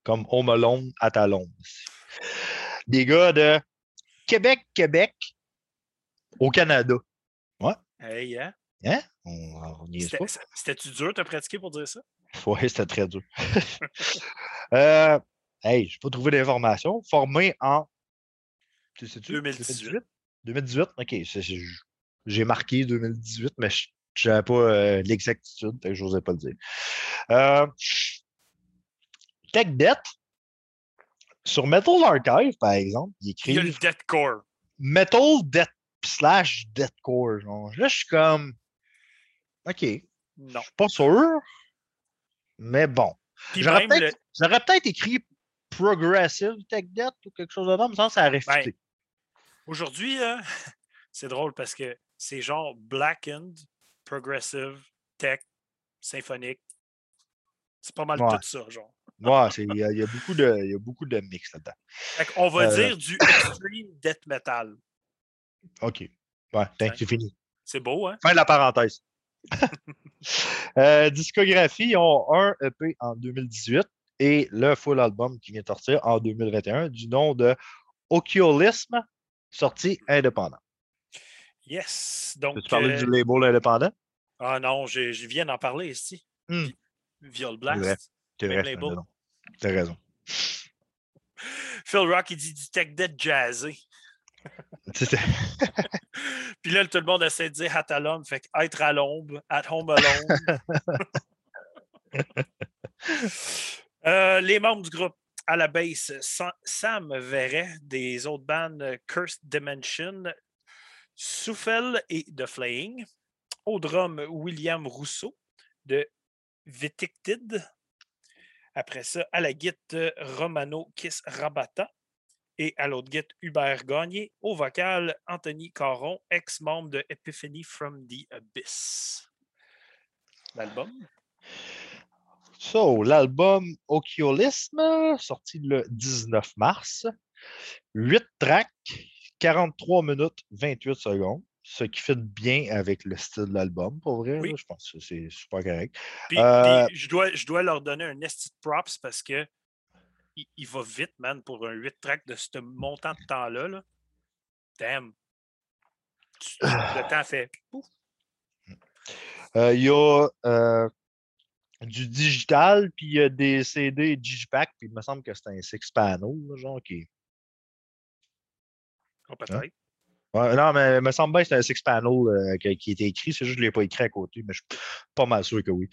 comme Home Alone, Atalom. Des gars de Québec, Québec, au Canada. Hey, hein? Hein? C'était-tu dur de pratiquer pour dire ça? Oui, c'était très dur. euh, hey, je n'ai pas trouvé d'informations. Formé en. Tu sais-tu? 2018. 2018? OK. J'ai marqué 2018, mais je n'avais pas euh, l'exactitude, fait que je n'osais pas le dire. Euh, Tech Debt, sur Metal Archive, par exemple, il Il y a le écrit deathcore. Metal Death slash Deathcore. genre. Là, je suis comme. OK. Je Non. suis pas sûr, mais bon. J'aurais peut-être le- écrit Progressive Tech Debt ou quelque chose de même, ça, ça aurait Ben, aujourd'hui, là, c'est drôle parce que c'est genre blackened, progressive, tech, symphonique. C'est pas mal Ouais. tout ça, genre. Ouais, il y, a- il y a beaucoup de, il y a beaucoup de mix là-dedans. On va Euh, dire du extreme death metal. OK. Ouais, ben, Ouais. c'est fini. C'est beau, hein? Fin de la parenthèse. Euh, discographie, ils ont un EP en 2018 et le full album qui vient de sortir en 2021 du nom de Ociolisme, sorti indépendant. Yes. Donc, Peux-tu parler euh, du label indépendant? ah non, je, je viens d'en parler ici. Hmm. Viol. Blast. T'as raison. Raison. Phil Rock, il dit du tech dead jazzé. Puis là, tout le monde essaie de dire at alone, fait être à l'ombre, at home alone. Euh, les membres du groupe à la base, Sa- Sam Verret des autres bandes Cursed Dimension, Souffel et The Flaying. Au drum, William Rousseau de Vitictid. Après ça, à la guitare, Romano Kiss Rabata. Et à l'autre guitare, Hubert Gagné. Au vocal, Anthony Caron, ex-membre de Epiphany from the Abyss. L'album? So, l'album Ociolisme, sorti le 19 mars. 8 tracks, 43 minutes, 28 secondes. Ce qui fait bien avec le style de l'album, pour vrai. Oui. je pense que c'est super correct. Puis, Euh, puis je, dois, je dois leur donner un esti props parce que il, il va vite, man, pour un 8 track de ce montant de temps-là. Là. Damn. Le temps fait. pouf. Euh, Il y a euh, du digital, puis il y a des CD Digipack, puis il me semble que c'est un six panel, là, genre qui. Oh, peut-être. Ouais, non, mais il me semble bien que c'est un six panel euh, qui, qui était écrit. C'est juste que je ne l'ai pas écrit à côté, mais je suis pas mal sûr que oui.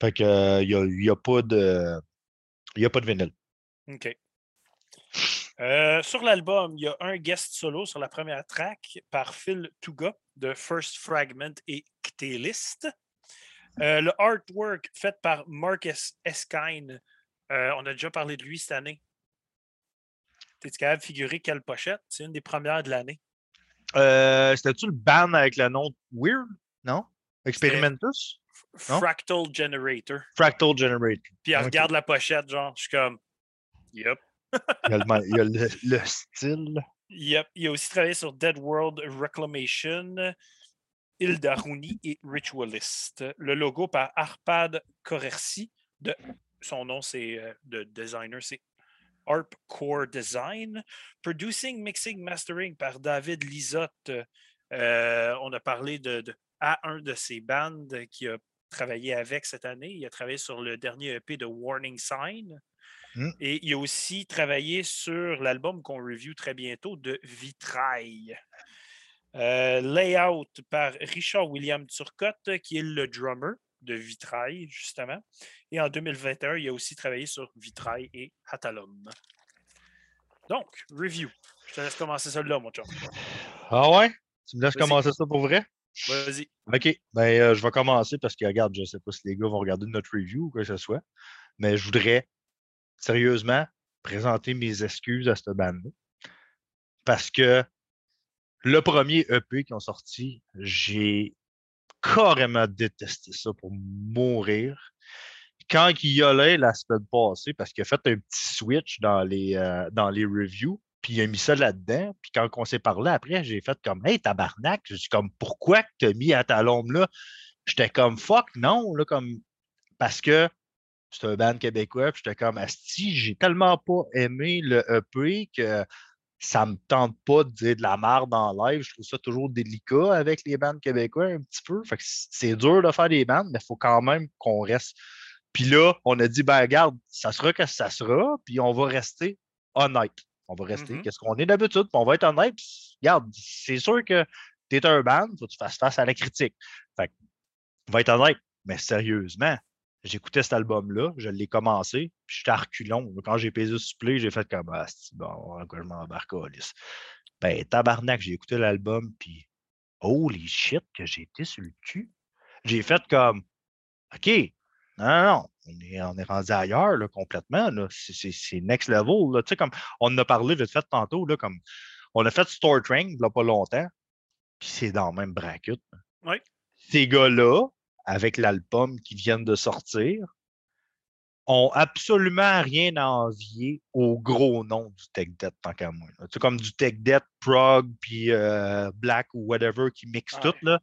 Fait que euh, il n'y a, y a pas de. Il a pas de vinyle. OK. Euh, sur l'album, il y a un guest solo sur la première track par Phil Tuga de First Fragment et Ktélist. Euh, le artwork fait par Marcus Eskine. Euh, on a déjà parlé de lui cette année. T'es-tu capable de figurer quelle pochette? C'est une des premières de l'année. C'était-tu le band avec le nom Weird? Non? Experimentus? Fractal Generator. Fractal Generator. Puis elle regarde la pochette, genre, je suis comme, yep. Il y a le, ma- il y a le- le style. Yep. Il a aussi travaillé sur Dead World Reclamation, Ildaruni et Ritualist. Le logo par Arpad Corersi. De, son nom, c'est euh, de designer, c'est Arp Core Design. Producing, Mixing, Mastering par David Lisotte. Euh, on a parlé de, de- à un de ses bandes qui a travaillé avec cette année. Il a travaillé sur le dernier EP de Warning Sign. Mm. Et il a aussi travaillé sur l'album qu'on review très bientôt de Vitrail. Euh, layout par Richard William Turcotte, qui est le drummer de Vitrail, justement. Et en 2021, il a aussi travaillé sur Vitrail et Hatalum. Donc, review. Je te laisse commencer ça là, mon chum. Ah ouais? Tu me laisses commencer ça pour vrai? Vas-y. OK. Ben, euh, je vais commencer parce que, regarde, je ne sais pas si les gars vont regarder notre review ou quoi que ce soit, mais je voudrais sérieusement présenter mes excuses à cette bande-là. Parce que le premier EP qui ont sorti, j'ai carrément détesté ça pour mourir. Quand il y allait la semaine passée, parce qu'il a fait un petit switch dans les, euh, dans les reviews, puis il a mis ça là-dedans. Puis quand on s'est parlé après, j'ai fait comme Hey, tabarnak, je suis comme pourquoi tu as mis à ta lombe là? J'étais comme fuck, non, là, comme parce que c'est un band québécois, puis j'étais comme Asti, j'ai tellement pas aimé le EP que ça me tente pas de dire de la merde en live. Je trouve ça toujours délicat avec les bandes québécois un petit peu. Fait que c'est dur de faire des bandes, mais il faut quand même qu'on reste. Puis là, on a dit, ben regarde, ça sera que ça sera, puis on va rester honnête. On va rester. Mhm. Qu'est-ce qu'on est d'habitude? Puis on va être honnête. Puis, regarde, c'est sûr que tu es un band, faut que tu fasses face à la critique. Fait que, on va être honnête. Mais sérieusement, j'écoutais cet album-là, je l'ai commencé, puis j'étais à reculons. Quand j'ai pesé sur play, j'ai fait comme ah, c'est bon, quoi je m'embarque à Alice? Ben, tabarnak, j'ai écouté l'album, puis holy shit, que j'ai été sur le cul. J'ai fait comme OK, non, non, non, on est, on est rendu ailleurs là, complètement. Là. C'est next level. Là. Tu sais, comme on en a parlé vite fait tantôt, là, comme on a fait Store Train il n'y a pas longtemps, puis c'est dans le même bracket. Oui. Ces gars-là, avec l'album qui viennent de sortir, ont absolument rien à envier au gros nom du Tech Debt, tant qu'à moi. sais, comme du Tech Debt, Prog, puis euh, Black ou whatever qui mixe Ouais. tout, là,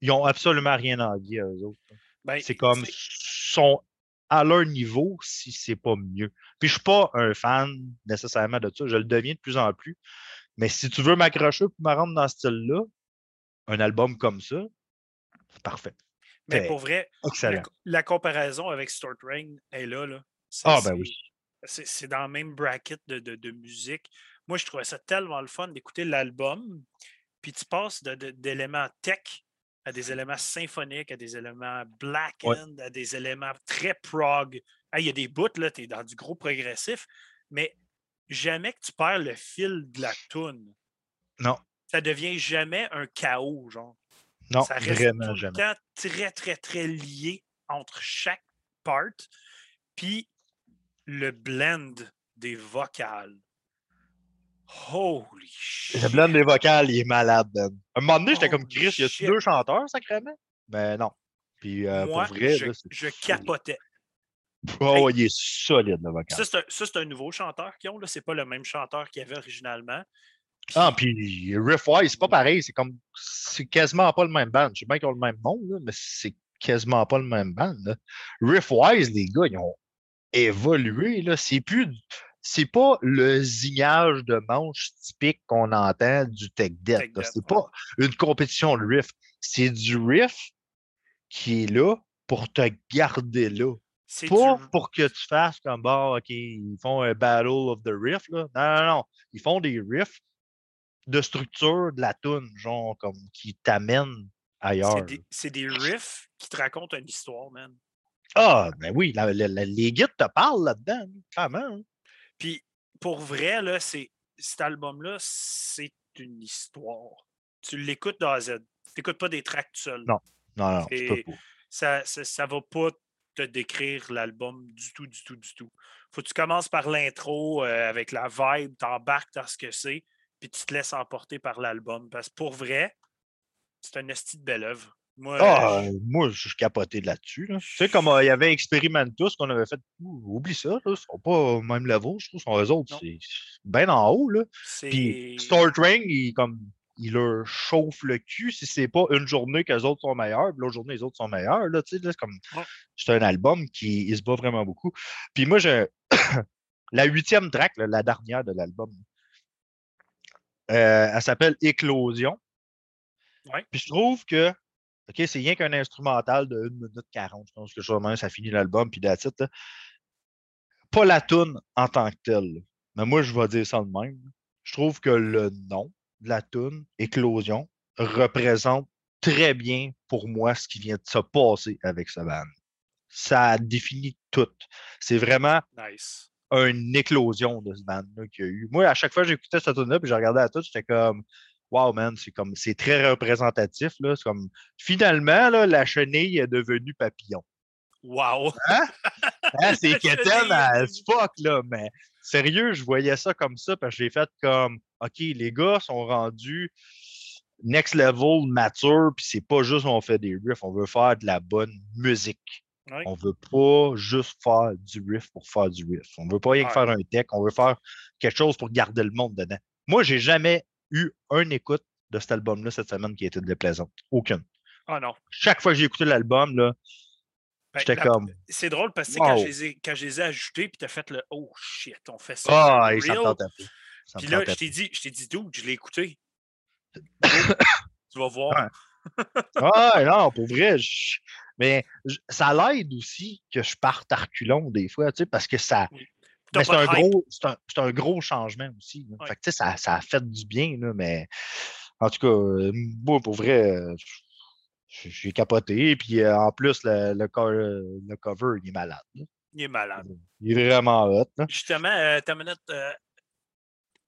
ils ont absolument rien à envier à eux autres. Ben, C'est comme, sont à leur niveau si c'est pas mieux. Puis je suis pas un fan nécessairement de ça, je le deviens de plus en plus. Mais si tu veux m'accrocher pour me rendre dans ce style-là, un album comme ça, c'est parfait. Mais Ben, pour vrai, la, comparaison avec Start Rain est là. là. C'est- Ah, ben oui. C'est c'est dans le même bracket de, de- de musique. Moi, je trouvais ça tellement le fun d'écouter l'album. Puis tu passes de- d'éléments tech à des éléments symphoniques, à des éléments black Ouais. end, à des éléments très prog. Il y a des bouts, là, tu es dans du gros progressif, mais jamais que tu perds le fil de la toune. Non, Ça devient jamais un chaos, genre. Non, Ça reste vraiment tout le jamais. temps très, très, très lié entre chaque part. Puis le blend des vocales. Holy shit! Le blend des vocales, il est malade, Ben. À un moment donné, j'étais comme Chris, y a-tu shit. deux chanteurs, sacrément? Mais non. Puis euh, Moi, pour vrai, je, là, c'est je solide. capotais. Oh, il est solide, le vocal. Ça, c'est un, c'est nouveau chanteur qu'ils ont. Ce n'est pas le même chanteur qu'il y avait originalement. Ah, puis riff-wise, c'est pas pareil. C'est comme. C'est quasiment pas le même band. Je sais bien qu'ils ont le même nom, là, mais c'est quasiment pas le même band. Riff-wise, les gars, ils ont évolué. Là. C'est plus. C'est pas le zignage de manche typique qu'on entend du tech debt. C'est pas une compétition de riff. C'est du riff qui est là pour te garder là. C'est Pas du- pour que tu fasses comme bon, OK, ils font un Battle of the Riff. Là. Non, non, non. Ils font des riffs de structure de la tune, genre comme qui t'amènent ailleurs. c'est des, riffs qui te racontent une histoire, man. Ah, ben oui, la- la- la- les guides te parlent là-dedans, clairement. Puis pour vrai, là, cet album-là, c'est une histoire. Tu l'écoutes dans Z. Tu n'écoutes pas des tracks tout seul. Non. Non, non, tu peux Et- pas. Ça, ça, ça va pas te décrire l'album du tout, du tout, du tout. Faut que tu commences par l'intro euh, avec la vibe, t'embarques dans ce que c'est, puis tu te laisses emporter par l'album. Parce que pour vrai, c'est un esti de belle œuvre. Moi, Ah, je- euh, moi, je suis capoté là-dessus. là. Tu sais, comme euh, il y avait Experimentus qu'on avait fait, oublie ça, là, ils sont pas au même level, je trouve, sont eux autres, c'est bien en haut. Là. Puis Star Train, il, comme, il leur chauffe le cul si c'est pas une journée que les autres sont meilleurs, puis l'autre journée les autres sont meilleurs. Là, tu sais, là, c'est comme Ouais. c'est un album qui il se bat vraiment beaucoup. Puis moi, je la huitième track, là, la dernière de l'album, euh, elle s'appelle Éclosion. Ouais. Puis je trouve que OK, c'est rien qu'un instrumental de 1 minute 40. Je pense que même, ça finit l'album, puis it, là. Pas la toune en tant que telle. Mais moi, je vais dire ça de même. Je trouve que le nom de la toune, Éclosion, représente très bien pour moi ce qui vient de se passer avec ce band. Ça définit tout. C'est vraiment Nice. Une éclosion de ce band-là qu'il y a eu. Moi, à chaque fois que j'écoutais cette tune-là, puis je regardais à tout, j'étais comme wow, man, c'est comme c'est très représentatif. Là. C'est comme finalement, là, la chenille est devenue papillon. Wow! Hein? Hein, c'est quétaine as fuck, là, mais sérieux, je voyais ça comme ça parce que j'ai fait comme OK, les gars sont rendus next level mature, puis c'est pas juste on fait des riffs, on veut faire de la bonne musique. Ouais. On veut pas juste faire du riff pour faire du riff. On veut pas rien que faire un tech, on veut faire quelque chose pour garder le monde dedans. Moi, j'ai jamais eu un écoute de cet album-là cette semaine qui a été déplaisante. Aucune. Ah non. Chaque fois que j'ai écouté l'album, là, Ben, j'étais la- comme C'est drôle parce que quand, je les ai, quand je les ai ajoutés, puis tu as fait le Oh shit, on fait ça. Ah, for et ça me Puis là, je t'ai dit, je t'ai dit, dude, je l'ai écouté. tu vas voir. Ouais. Ah, non, pour vrai. je- Mais ça l'aide aussi que je parte à reculons des fois, tu sais, parce que ça. Mais c'est un, gros, c'est un, c'est un gros changement aussi. Fait que, tu sais, ça, ça a fait du bien, là, mais en tout cas, euh, moi, pour vrai, euh, j'ai capoté. Puis euh, en plus, le, le, co- le cover, il est malade. là. Il est malade. Il est vraiment hot. là. Justement, euh, ta minute. euh,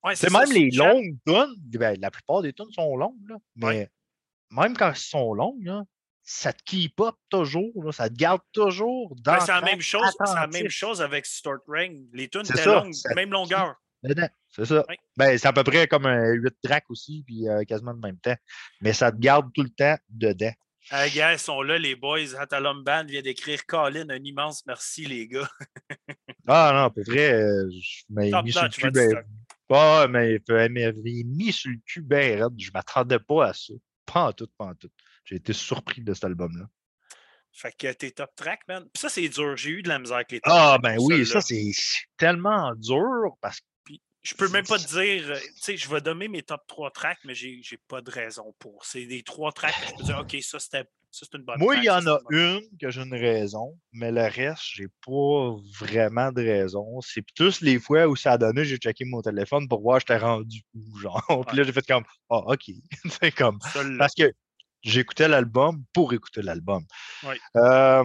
Ouais, C'est même les longues tunes, ben, la plupart des tunes sont longues, là, mais Ouais. même quand elles sont longues, là, ça te keep up toujours, là, ça te garde toujours dans Ben, c'est la même chose. C'est la même chose avec Start Ring. Les tunes étaient ça, longues, ça- même longueur. C'est ça. Ben, c'est à peu près comme un 8 tracks aussi, puis euh, quasiment le même temps. Mais ça te garde tout le temps dedans. Ah, gars, ils sont là, les boys. Atalum Band vient d'écrire Colin, un immense merci, les gars. Ah non, pour vrai, euh, je m'avais Top mis sur le cul. Ben, ah, mais elle m'avait mis sur le cul ben raide. Je m'attendais pas à ça. Pas en tout, pas en tout. J'ai été surpris de cet album-là. Fait que tes top tracks, man. Puis ça, c'est dur. J'ai eu de la misère avec les top Ah, ben oui, ça, c'est tellement dur parce que. Je peux même pas te dire, euh, tu sais, je vais donner mes top 3 tracks, mais j'ai pas de raison pour. C'est des trois tracks que je peux dire, OK, ça, c'était ça, une bonne Moi, track, il y en a une que j'ai une raison, mais le reste, j'ai pas vraiment de raison. C'est tous les fois où ça a donné, j'ai checké mon téléphone pour voir j'étais rendu où, genre. Puis là, j'ai fait comme, ah, OK. C'est comme, parce que j'écoutais l'album pour écouter l'album. Oui. Euh,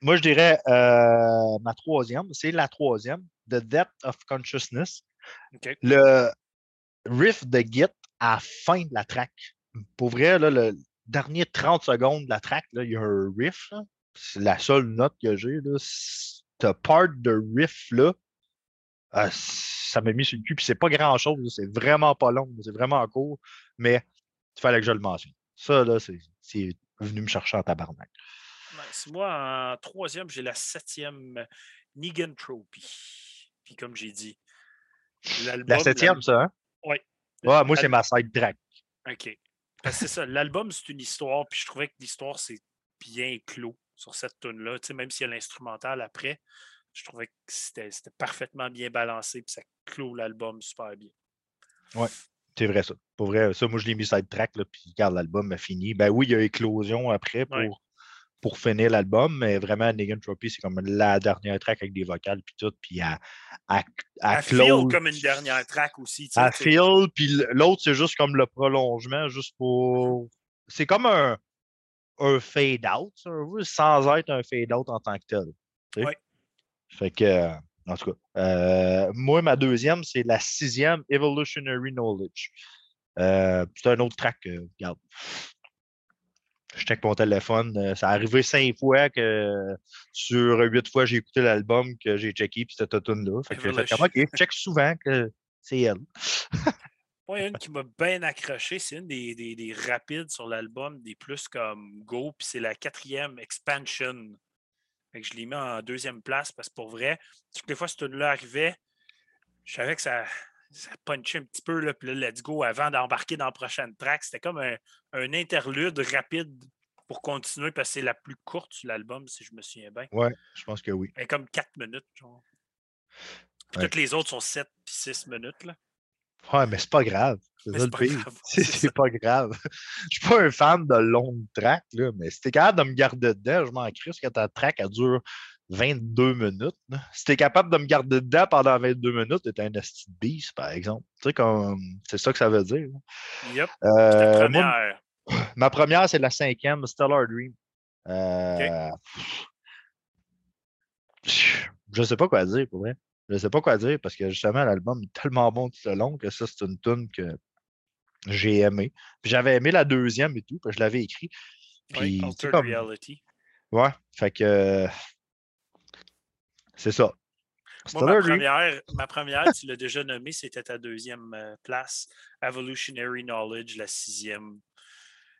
moi, je dirais euh, ma troisième, c'est la troisième, The Depth of Consciousness. Le riff de Git à la fin de la track. Pour vrai, là, le dernier 30 secondes de la track, là, il y a un riff. C'est la seule note que j'ai. Cette part de riff-là, euh, ça m'a mis sur le cul. Puis c'est pas grand-chose. C'est vraiment pas long. C'est vraiment court. Mais il fallait que je le mentionne. Ça, là, c'est venu me chercher en tabarnak. Nice. Moi, en troisième, j'ai la septième Negantropy. Puis comme j'ai dit. La septième, ça, hein? Oui. Ouais, moi, c'est ma side track. OK. Parce que c'est ça, l'album, c'est une histoire, puis je trouvais que l'histoire, c'est bien clos sur cette tune-là. Tu sais, même s'il y a l'instrumental après, je trouvais que c'était parfaitement bien balancé, puis ça clôt l'album super bien. C'est vrai, ça. Pour vrai, ça, moi, je l'ai mis side track, là, puis regarde, l'album a fini. Ben oui, il y a éclosion après pour, Ouais. pour finir l'album, mais vraiment, Negan Trophy, c'est comme la dernière track avec des vocales, puis tout, puis à, à, à close. comme une dernière track aussi. À feel, puis l'autre, c'est juste comme le prolongement, juste pour. C'est comme un, un fade-out, sans être un fade-out en tant que tel. Ouais. Fait que, euh, en tout cas, euh, moi, ma deuxième, c'est la sixième Evolutionary Knowledge. Euh, c'est un autre track, regarde. Je check mon téléphone. euh, ça a arrivé cinq fois que sur huit fois, j'ai écouté l'album que j'ai checké, puis c'était toute là. Fait que fait OK, je check souvent que c'est elle. Moi, il y a une qui m'a bien accroché, c'est une des, des- des rapides sur l'album, des plus comme Go, puis c'est la quatrième Expansion. Fait que je l'ai mis en deuxième place parce que pour vrai, toutes les fois que cette tune-là arrivait, je savais que ça, ça punchait un petit peu, là, puis là, let's go, avant d'embarquer dans la prochaine track. C'était comme un, un interlude rapide pour continuer parce que c'est la plus courte sur l'album, si je me souviens bien. Ouais, je pense que oui. Comme 4 minutes, genre. Puis Ouais. toutes les autres sont 7 puis 6 minutes, là. Ouais, mais c'est pas grave. C'est pas pire. C'est pas grave. Je suis pas un fan de longues tracks, là, mais si t'es capable de me garder dedans, je m'en crisse que ta track elle dure 22 minutes. là. Si t'es capable de me garder dedans pendant 22 minutes, t'es un esti de beast, par exemple. Tu sais, comme c'est ça que ça veut dire. Yep. Euh, moi, ma première, c'est la cinquième, Stellar Dream. Euh, Je sais pas quoi dire pour vrai. Je sais pas quoi dire parce que justement, l'album est tellement bon tout le long que ça, c'est une tune que J'ai aimé. Puis j'avais aimé la deuxième et tout, puis je l'avais écrit. Oui, Puis, sais, Altered comme- Reality. Ouais, fait que. C'est ça. Moi, ma première, ma première, tu l'as déjà nommé, c'était ta deuxième euh, place. Evolutionary Knowledge, la sixième.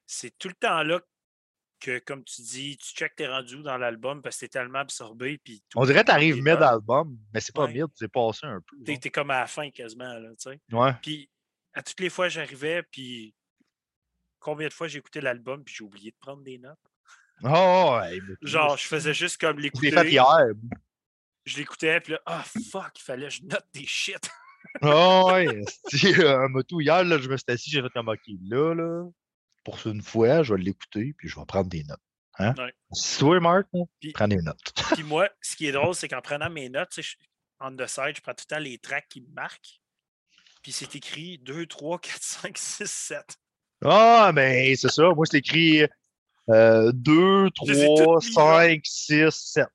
C'est tout le temps là que, comme tu dis, tu checkes tes rendus dans l'album parce que t'es tellement absorbé. Puis tout On dirait que t'arrives mid-album, mais c'est pas Ouais. mid, c'est passé un peu. T'es t'es comme à la fin quasiment, là, tu sais. Ouais. Puis à toutes les fois, j'arrivais, puis combien de fois j'ai écouté l'album, puis j'ai oublié de prendre des notes. Oh, ouais, Genre, je faisais juste comme Je l'écouter. l'ai fait hier. Je l'écoutais, puis là, ah fuck, il fallait que je note des shit. Oh, ouais. euh, Un moto hier, là, je me suis assis, j'ai fait comme OK, là, là, pour une fois, je vais l'écouter, puis je vais prendre des notes. Hein? Ouais. Là, Puis- prends des notes. Puis moi, ce qui est drôle, c'est qu'en prenant mes notes, je- on the side, je prends tout le temps les tracks qui me marquent. Puis c'est écrit 2, 3, 4, 5, 6, 7. Ah, mais c'est ça. Moi, c'est écrit euh, 2, Je les ai 3, toutes mises là. 5, 6, 7.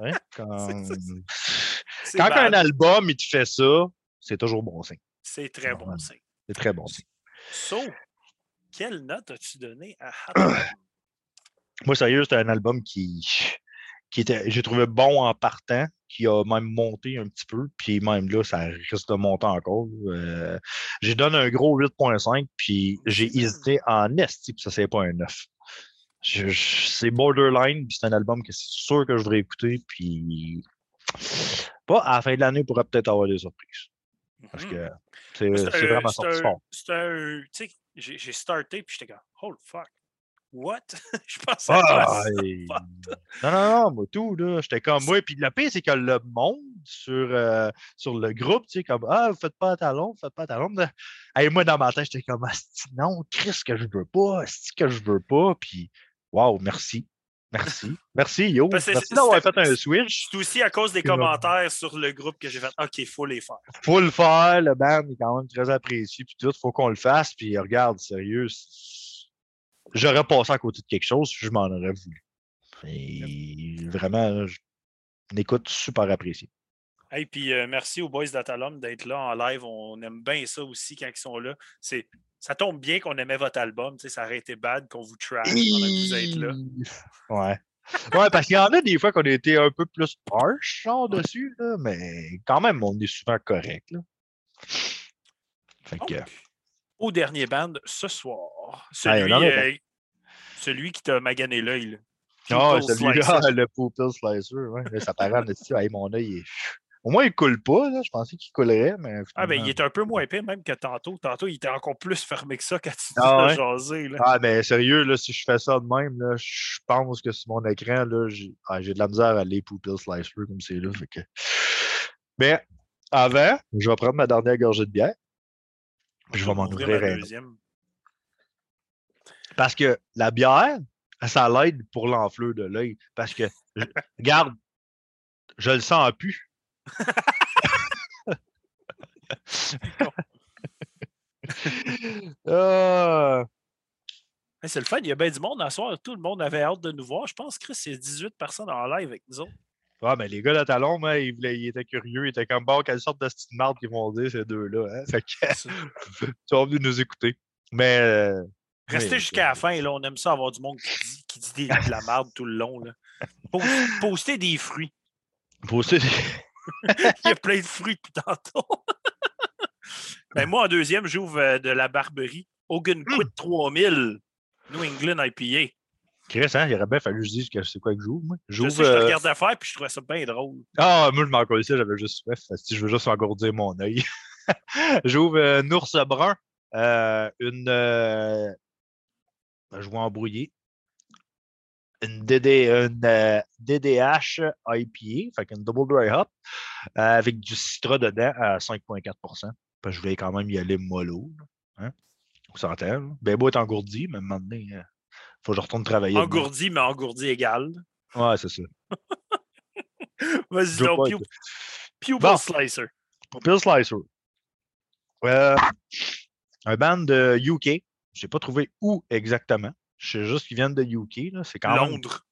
Hein? Quand, un album, il te fait ça, c'est toujours bon signe. C'est très bon signe. C'est très bon signe. So, quelle note as-tu donné à Hot Moi, sérieux, c'était un album qui, qui était, j'ai trouvé bon en partant, qui a même monté un petit peu, puis même là, ça risque de monter encore. Euh, j'ai donné un gros 8.5, puis j'ai hésité en esti, puis ça, c'est pas un 9. Je- je- c'est borderline, puis c'est un album que c'est sûr que je voudrais écouter, puis pas à la fin de l'année, il pourrait peut-être avoir des surprises. Parce Mhm. que c'est un- vraiment sorti un- fort. C'est un. Tu sais, j'ai starté, puis j'étais comme, holy fuck. What? je pensais Ah, pas ça. Non, non, non, moi, tout, là. J'étais comme moi. Puis le pire, c'est que le monde sur, euh, sur le groupe, tu sais, comme Ah, vous faites pas à talon, vous faites pas à talon. Et moi, dans ma tête, j'étais comme Asti, non, Chris, que je veux pas, Asti, que je veux pas. Puis, waouh, merci. Merci. Merci, yo. Merci d'avoir fait un switch. C'est aussi à cause des commentaires sur le groupe que j'ai fait, OK, il faut les faire. Faut le faire. Le band est quand même très apprécié. Puis tout, faut qu'on le fasse. Puis regarde, sérieux, j'aurais passé à côté de quelque chose, je m'en aurais voulu. Et vraiment, une écoute super appréciée. Hey, puis euh, merci aux boys d'Atalum d'être là en live. On aime bien ça aussi quand ils sont là. C'est, ça tombe bien qu'on aimait votre album. Ça aurait été bad qu'on vous trash pendant que vous êtes là. Ouais. Ouais, parce qu'il y en a des fois qu'on a été un peu plus harsh genre, dessus, là, mais quand même, on est souvent correct. Là. Fait que, Donc, au dernier band ce soir, celui, euh, celui qui t'a magané l'œil. Ah, Pupil celui-là, le Pupil Slicer, ouais. Là, ça paraît en esti. Hey, mon œil est. Au moins, il coule pas, là. Je pensais qu'il coulerait, mais. Ah, ben, il est un peu moins épais même que tantôt. Tantôt, il était encore plus fermé que ça quand tu Ah ouais? jaser. Là. Ah, mais sérieux, là, si je fais ça de même, là, je pense que sur mon écran, j'ai ah, j'ai de la misère à aller Pupil Slicer comme c'est là. Fait que... Mais avant, je vais prendre ma dernière gorgée de bière. Puis je vais m'en Ouvrir un deuxième. Parce que la bière, ça l'aide pour l'enflure de l'œil. Parce que, regarde, je le sens plus. Ah, c'est le fun, il y a bien du monde à soir. Tout le monde avait hâte de nous voir. Je pense que Chris, c'est 18 personnes en live avec nous autres. Ah, mais les gars de talon, ils, voulaient- ils étaient curieux. Ils étaient comme, bon, quelle sorte de style marde qu'ils vont dire, ces deux-là. Hein? Fait que, ils sont venus nous écouter. Mais. euh, Restez jusqu'à la fin, là. On aime ça avoir du monde qui dit, qui dit des- de la merde tout le long. Là. Post- Postez des fruits. pour aussi- Il y a plein de fruits depuis tantôt. ben, moi, en deuxième, j'ouvre euh, de la Barberie. Hogan Quit 3000. New England IPA. Chris, hein, il aurait bien fallu que je dise que c'est quoi que j'ouvre, moi. Je sais, je te euh, regardais faire, puis je trouvais ça bien drôle. Ah, moi, je m'en connaissais, j'avais juste soif. Si je veux juste engourdir mon œil. J'ouvre euh, un ours brun, euh, une. Euh, je vais embrouiller. Une, DD, une euh, DDH IPA, fait qu'une Double Dry Hop, euh, avec du citra dedans à 5,4 Parce que je voulais quand même y aller mollo. Hein? On s'entend. Ben beau est engourdi, mais à un moment donné, il faut que je retourne travailler. Engourdi, mais engourdi égal. Ouais, c'est ça. Vas-y, donc, Pew- Bon. Slicer. Bill Slicer. Euh, un band de UK. Je n'ai pas trouvé où exactement. Je sais juste qu'ils viennent de UK. là. C'est quand même. Londres.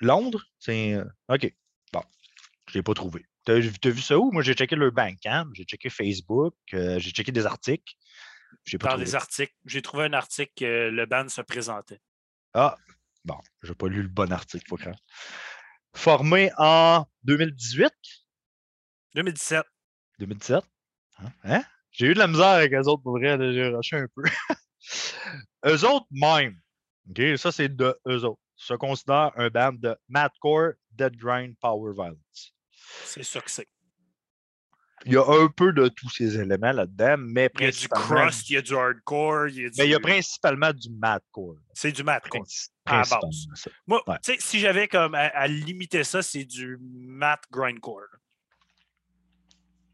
Londres? C'est. euh, OK. Bon. Je ne l'ai pas trouvé. T'as as vu ça où? Moi, j'ai checké leur Bandcamp, j'ai checké Facebook, euh, j'ai checké des articles. J'ai pas Dans trouvé. les articles. J'ai trouvé un article que le band se présentait. Ah, bon, j'ai pas lu le bon article, faut craindre. Formé en 2018, 2017. 2017. Hein? Hein? J'ai eu de la misère avec eux autres pour vrai, j'ai rushé un peu. eux autres, même. OK, ça c'est de eux autres. Se considèrent un band de Madcore, Dead Grind, Power Violence. C'est ça que c'est. Il y a un peu de tous ces éléments là-dedans, mais Il y a du crust, il y a du hardcore, il y a du. mais il y a principalement du Madcore. C'est du princi- à la base. ça. Moi, Ouais. tu sais, si j'avais comme à, à limiter ça, c'est du mat grindcore.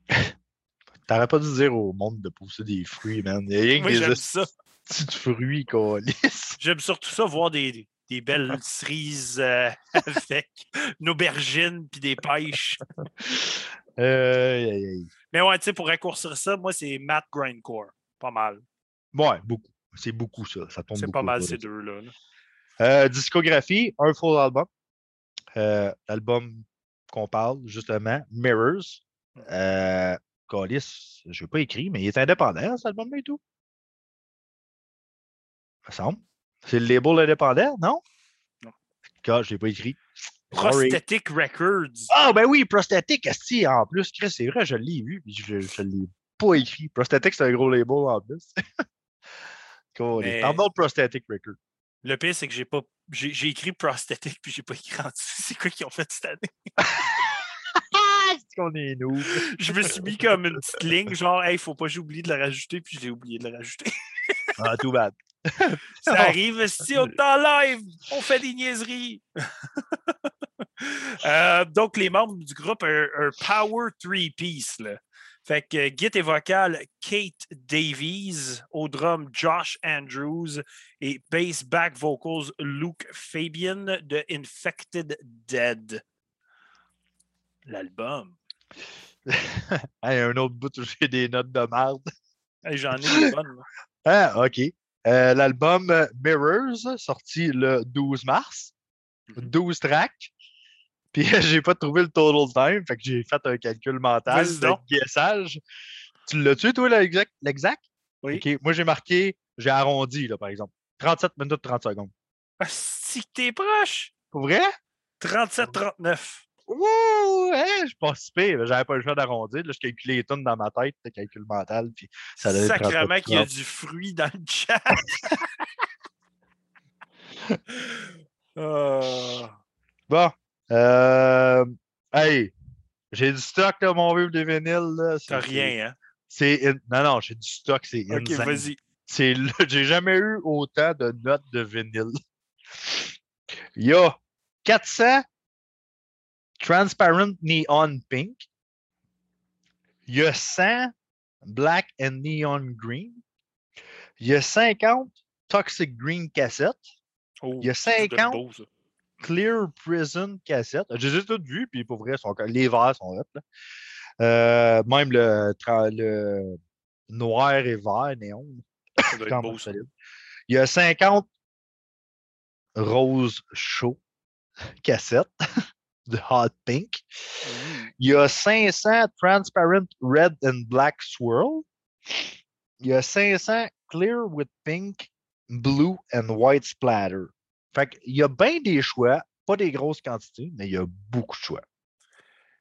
T'aurais pas dû dire au monde de pousser des fruits, man. Il y a rien que Moi, des j'aime ça. de fruits. J'aime surtout ça, voir des, des belles cerises euh, avec une aubergine puis des pêches. Aïe, aïe, aïe. Mais ouais, tu sais, pour raccourcir ça, moi, c'est mat grindcore. Pas mal. Ouais, beaucoup. C'est beaucoup ça. Ça tombe C'est pas mal ces deux-là. là. Euh, discographie, un full album. Euh, L'album qu'on parle, justement, Mirrors. Euh, Callis, je n'ai pas écrit, mais il est indépendant, cet album et tout. Ça me semble. C'est le label indépendant, non? Non. Car je l'ai pas écrit. Sorry. Prosthetic Records. Ah, ben oui, Prosthetic, esti, en plus, Chris, c'est vrai, je l'ai vu, puis je ne l'ai pas écrit. Prosthetic, c'est un gros label en plus. Cool. Mais- Pardon, Prosthetic Record. Le pire, c'est que j'ai pas. J'ai j'ai écrit Prosthetic puis j'ai pas écrit en dessous. C'est quoi qu'ils ont fait cette année? C'est qu'on est nous? Je me suis mis comme une petite ligne, genre, hey, faut pas que j'oublie de la rajouter, puis je l'ai oublié de la rajouter. Ah, tout bad. Ça arrive, si on est en live, on fait des niaiseries. Euh, donc, les membres du groupe, un, un Power Three-Piece. là. Fait que Git et vocal, Kate Davies, au drum, Josh Andrews et bass back vocals, Luke Fabian de Infected Dead. L'album. Hey, un autre bout j'ai des notes de merde. Hey, J'en ai des bonnes. Ah, OK. Euh, L'album euh, Mirrors, sorti le 12 mars. Mhm. 12 tracks. Puis j'ai pas trouvé le total time, fait que j'ai fait un calcul mental de donc. guessage. Tu l'as-tu, toi, l'exact? Oui. OK. Moi, j'ai marqué, j'ai arrondi, là, par exemple. 37 minutes 30 secondes. Ah, Si t'es proche, Pour vrai? 37-39. Ouh! Hein, je pire. J'avais pas le choix d'arrondir. Je calculais les tonnes dans ma tête, le calcul mental. Puis ça Sacrement 37, qu'il y a 30. du fruit dans le chat. Ah. Bon. Euh, hey, j'ai du stock, là, mon vieux de vinyle. là, c'est- T'as rien, hein? C'est in- Non, non, j'ai du stock, c'est Ok, vas-y. C'est J'ai jamais eu autant de notes de vinyle. Il y a 400 Transparent Neon Pink. Il y a 100 Black and Neon Green. Il y a 50 Toxic Green Cassette. Oh, Il y a ça doit être 50 beau. Clear Prison Cassette. Je les ai toutes vues, puis pour vrai, sont, les verts sont hot, là. Euh, même le, le noir et vert néon. Ça doit être beau, ça. Il y a 50 rose chaud cassettes de Hot Pink. Mm. Il y a 500 Transparent Red and Black Swirl. Il y a 500 Clear with Pink, Blue and White Splatter. Fait qu'il y a bien des choix, pas des grosses quantités, mais il y a beaucoup de choix.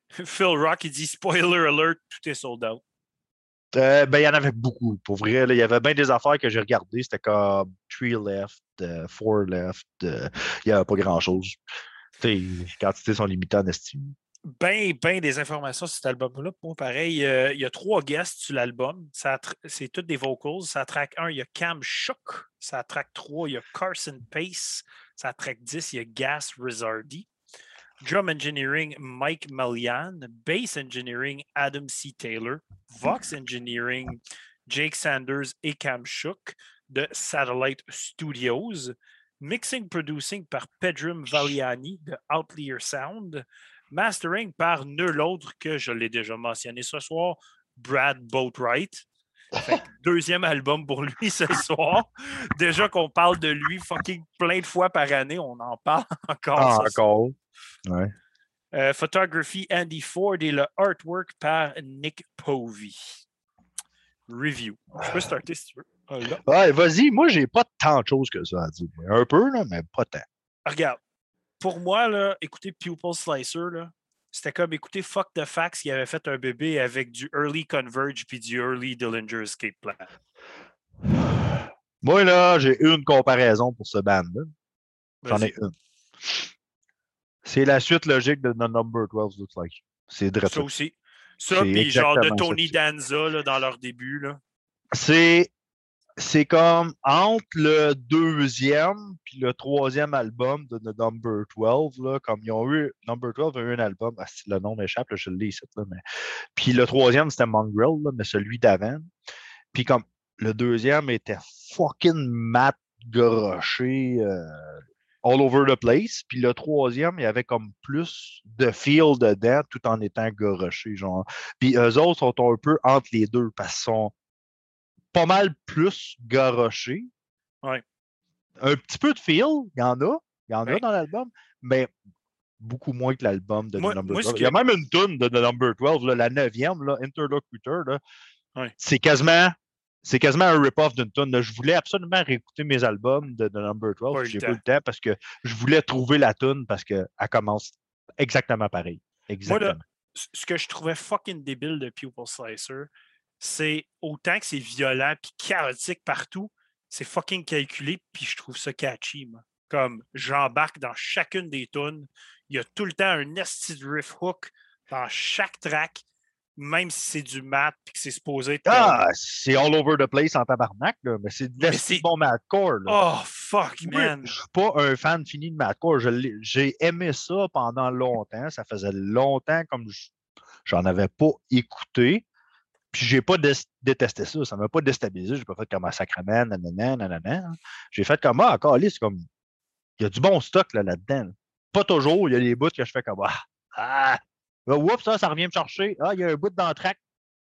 Phil Rock, il dit spoiler alert, tout est sold out. Euh, ben, il y en avait beaucoup. Pour vrai, il y avait bien des affaires que j'ai regardées. C'était comme Three Left, euh, Four Left. euh, il n'y avait pas grand-chose. Les quantités sont limitées en estime. Ben, ben des informations sur cet album-là. Moi, pareil, euh, il y a trois guests sur l'album. C'est toutes des vocals. Ça track 1, il y a Cam Shook. Ça track 3, il y a Carson Pace. Ça track 10, il y a Gas Rizardi. Drum Engineering, Mike Malian. Bass Engineering, Adam C. Taylor. Vox Engineering, Jake Sanders et Cam Shook de Satellite Studios. Mixing Producing par Pedrum Valiani de Outlier Sound. Mastering par nul autre que, je l'ai déjà mentionné ce soir, Brad Boatwright. Fait deuxième album pour lui ce soir. Déjà qu'on parle de lui fucking plein de fois par année, on en parle encore. Ah, encore. Ouais. Euh, photography Andy Ford et le artwork par Nick Povey. Review. Je peux starter si tu veux. Ouais, vas-y, moi, j'ai pas tant de choses que ça à dire. Un peu, là, mais pas tant. Regarde, pour moi, là, écouter Pupil Slicer, là, c'était comme écouter Fuck the Facts qui avait fait un bébé avec du Early Converge puis du Early Dillinger Escape Plan. Moi, là, j'ai une comparaison pour ce band-là. J'en ai une. C'est la suite logique de The Number 12 Looks Like. C'est drôle. Ça aussi. Ça, puis genre de Tony Danza là, dans leur début. C'est c'est comme entre le deuxième puis le troisième album de Number 12, là, comme ils ont eu, Number 12 a eu un album, ah, le nom m'échappe, je le lis ici, là, mais... puis le troisième c'était Mongrel, là, mais celui d'avant. Puis comme le deuxième était fucking mat garoché euh, all over the place. Puis le troisième, il y avait comme plus de feel dedans tout en étant garoché. Genre. Puis eux autres sont un peu entre les deux parce qu'ils sont pas mal plus garochés. Ouais. Un petit peu de feel, il y en a. Il y en a dans l'album, mais beaucoup moins que l'album de The Number 12. Il y a même une tune de The Number 12, là, la neuvième, là, Interlocutor. Là. Ouais. C'est quasiment c'est quasiment un rip-off d'une tune. Je voulais absolument réécouter mes albums de, The Number 12. J'ai pas eu le temps parce que je voulais trouver la tune parce qu'elle commence exactement pareil. Exactement. Moi, ce que je trouvais fucking débile de Pupil Slicer, c'est autant que c'est violent puis chaotique partout, c'est fucking calculé puis je trouve ça catchy. Moi. Comme j'embarque dans chacune des tunes, il y a tout le temps un nested riff hook dans chaque track même si c'est du mat et que c'est supposé être. Ah, c'est all over the place en tabarnak, là, mais c'est de bon matcore. Oh, fuck, man. Je suis pas un fan fini de matcore. J'ai aimé ça pendant longtemps. Ça faisait longtemps comme j'en avais pas écouté. Puis j'ai pas détesté ça. Ça m'a pas déstabilisé. J'ai pas fait comme un sacrement, nanana, nanana. J'ai fait comme, ah, encore, c'est comme, il y a du bon stock là-dedans. Pas toujours. Il y a des bouts que je fais comme, ah, ah oups, ça, ça revient me chercher. Ah, il y a un bout d'entraque.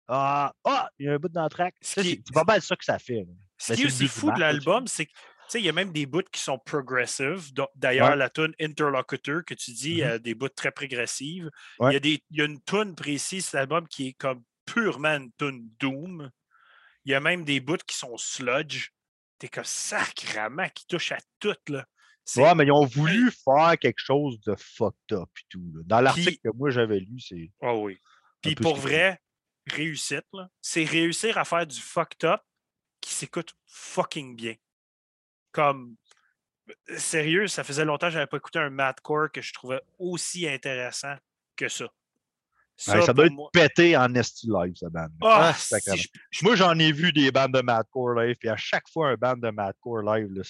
Ah, ah, il y a un bout d'entraque. C'est pas mal ça que ça fait. Ce qui est aussi fou de l'album, c'est que il y a même des bouts qui sont progressives. D'ailleurs, la tune Interlocutor que tu dis, mm-hmm. des bouts très progressives. Il, y a des, il y a une tune précise, cet album, qui est comme purement une tune Doom. Il y a même des bouts qui sont sludge. T'es comme sacrament qui touche à tout. Là. Ouais, mais ils ont voulu faire quelque chose de fucked up et tout. Dans l'article que moi j'avais lu, c'est. Ah oui. Puis pour vrai, réussite, c'est réussir à faire du fucked up qui s'écoute fucking bien. Comme. Sérieux, ça faisait longtemps que je n'avais pas écouté un madcore que je trouvais aussi intéressant que ça. Ça, ça doit être pété en esti live, cette bande. Ah, moi, j'en ai vu des bandes de madcore live, puis à chaque fois, un band de madcore live, là,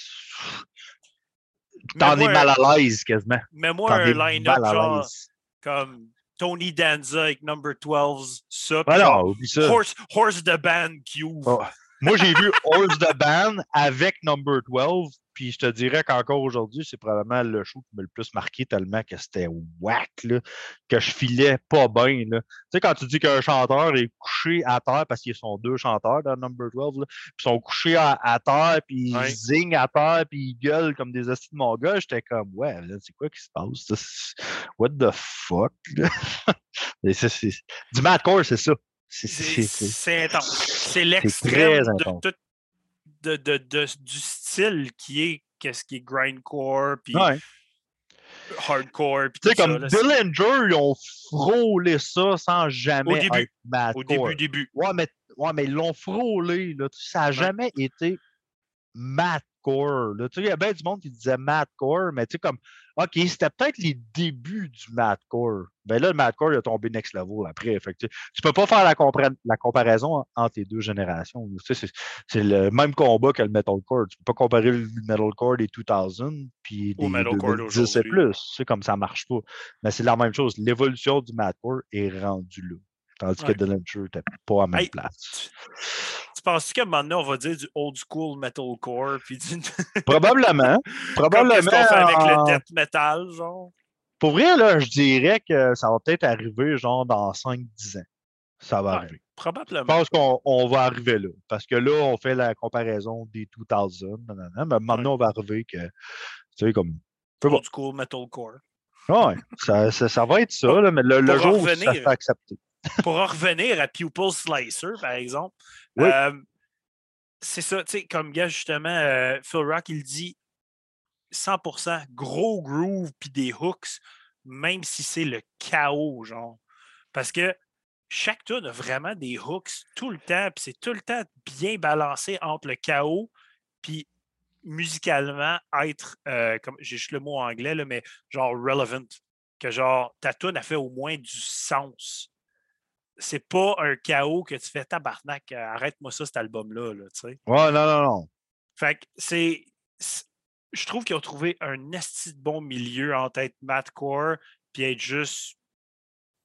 T'en es mal à l'aise quasiment. Mets-moi un line-up genre comme Tony Danza avec Number 12, ça. Voilà, ça. Horse, Horse the Band qui ouvre. Oh. Moi, j'ai vu Horse the Band avec Number 12, puis je te dirais qu'encore aujourd'hui, c'est probablement le show qui m'a le plus marqué tellement que c'était whack, là, que je filais pas bien. Tu sais, quand tu dis qu'un chanteur est couché à terre, parce qu'ils sont deux chanteurs dans Number 12, là, puis ils sont couchés à, terre, puis ils zignent à terre, puis ils gueulent comme des hosties de mon gars, j'étais comme, ouais, c'est quoi qui se passe? What the fuck? du madcore, c'est ça. C'est intense. C'est l'extrême de, de, de, de, du style qui est qu'est-ce qui est grindcore puis hardcore. Tu sais, comme Dillinger, ils ont frôlé ça sans jamais au début, être Au début, début. Ouais, mais, ouais, mais ils l'ont frôlé. Là. Ça n'a jamais été Là. Tu sais, il y a bien du monde qui disait madcore, mais tu sais, comme OK, c'était peut-être les débuts du madcore. Ben là, le madcore il a tombé next level après. Fait tu, ne peux pas faire la, la comparaison entre les deux générations. c'est le même combat que le metalcore. Tu peux pas comparer le metalcore des 2000 puis des 2010 et plus. C'est comme ça marche pas. Mais c'est la même chose. L'évolution du madcore est rendue là. Tandis que Dillinger n'était pas à la même place. Tu penses qu'à un moment donné, on va dire du old school metalcore? Puis Probablement. Probablement. Qu'est-ce qu'on fait avec le death metal, genre? Pour vrai, là, je dirais que ça va peut-être arriver genre dans 5-10 ans. Ça va arriver. Probablement. Je pense qu'on va arriver là. Parce que là, on fait la comparaison des 2000. mais maintenant, on va arriver que, tu sais, comme. Old school metalcore. Oui, ça, ça, va être ça, là, mais le, le jour où ça fait accepter pour en revenir à Pupil Slicer, par exemple, euh, c'est ça, tu sais, comme gars, justement, euh, Phil Rock, il dit 100% gros groove puis des hooks, même si c'est le chaos, genre. Parce que chaque tune a vraiment des hooks tout le temps, puis c'est tout le temps bien balancé entre le chaos puis musicalement être, euh, comme j'ai juste le mot anglais, là, mais genre relevant. Que genre, ta tune a fait au moins du sens. C'est pas un chaos que tu fais tabarnak, arrête-moi ça, cet album-là, là, tu sais. Ouais, non, non, non. Fait que c'est. Je trouve qu'ils ont trouvé un esti de bon milieu entre être mathcore puis être juste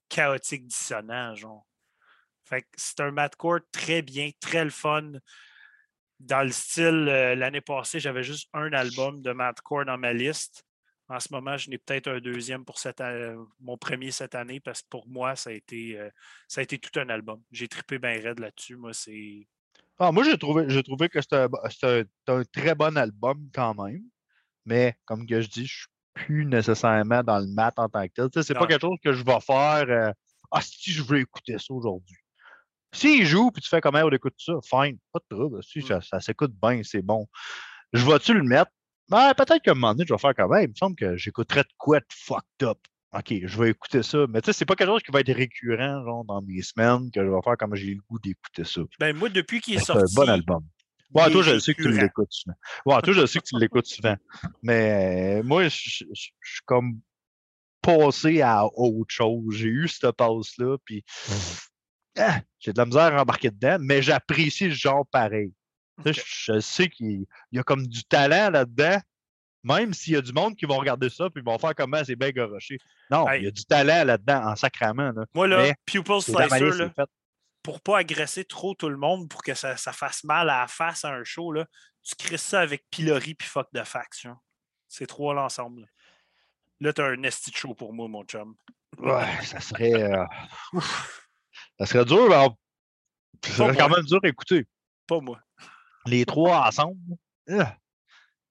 chaotique dissonant, genre. Fait que c'est un mathcore très bien, très le fun. Dans le style, euh, l'année passée, j'avais juste un album de mathcore dans ma liste. En ce moment, je n'ai peut-être un deuxième pour cette, mon premier cette année parce que pour moi, ça a été, euh, ça a été tout un album. J'ai trippé bien raide là-dessus. Moi, c'est. Ah, moi, j'ai trouvé, j'ai trouvé que c'était un, très bon album quand même. Mais comme que je dis, je suis plus nécessairement dans le mat en tant que tel. C'est pas quelque chose que je vais faire. Euh, ah, si je veux écouter ça aujourd'hui. S'il joue, puis tu fais comment on écoute ça, fine, pas de trouble. Si mmh. ça, s'écoute bien, c'est bon. Je vais-tu le mettre? Ben, peut-être qu'à un moment donné, je vais faire quand même. Il me semble que j'écouterais de quoi de fucked up. OK, je vais écouter ça. Mais tu sais, c'est pas quelque chose qui va être récurrent genre, dans mes semaines que je vais faire comme j'ai le goût d'écouter ça. Ben, moi, depuis qu'il est sorti. C'est un bon album. Ouais, toi, je sais que tu l'écoutes souvent. Ouais, toi, je sais que tu l'écoutes souvent. Mais moi, je suis comme passé à autre chose. J'ai eu cette passe-là, puis mmh ah, j'ai de la misère à embarquer dedans, mais j'apprécie le genre pareil. Je, sais qu'il y a comme du talent là-dedans, même s'il y a du monde qui vont regarder ça puis ils vont faire comment c'est bien garoché. Non, il y a du talent là-dedans en sacrament. Moi, là, Pupil Slicer, là, pour pas agresser trop tout le monde, pour que ça, fasse mal à la face à un show, là, tu crées ça avec pilori puis fuck de fax. C'est trois l'ensemble. Là, t'as un esti show pour moi, mon chum. Ouais, ça serait. Euh, ça serait dur, mais ça serait quand même dur à écouter. Pas moi. Les trois ensemble. Ah.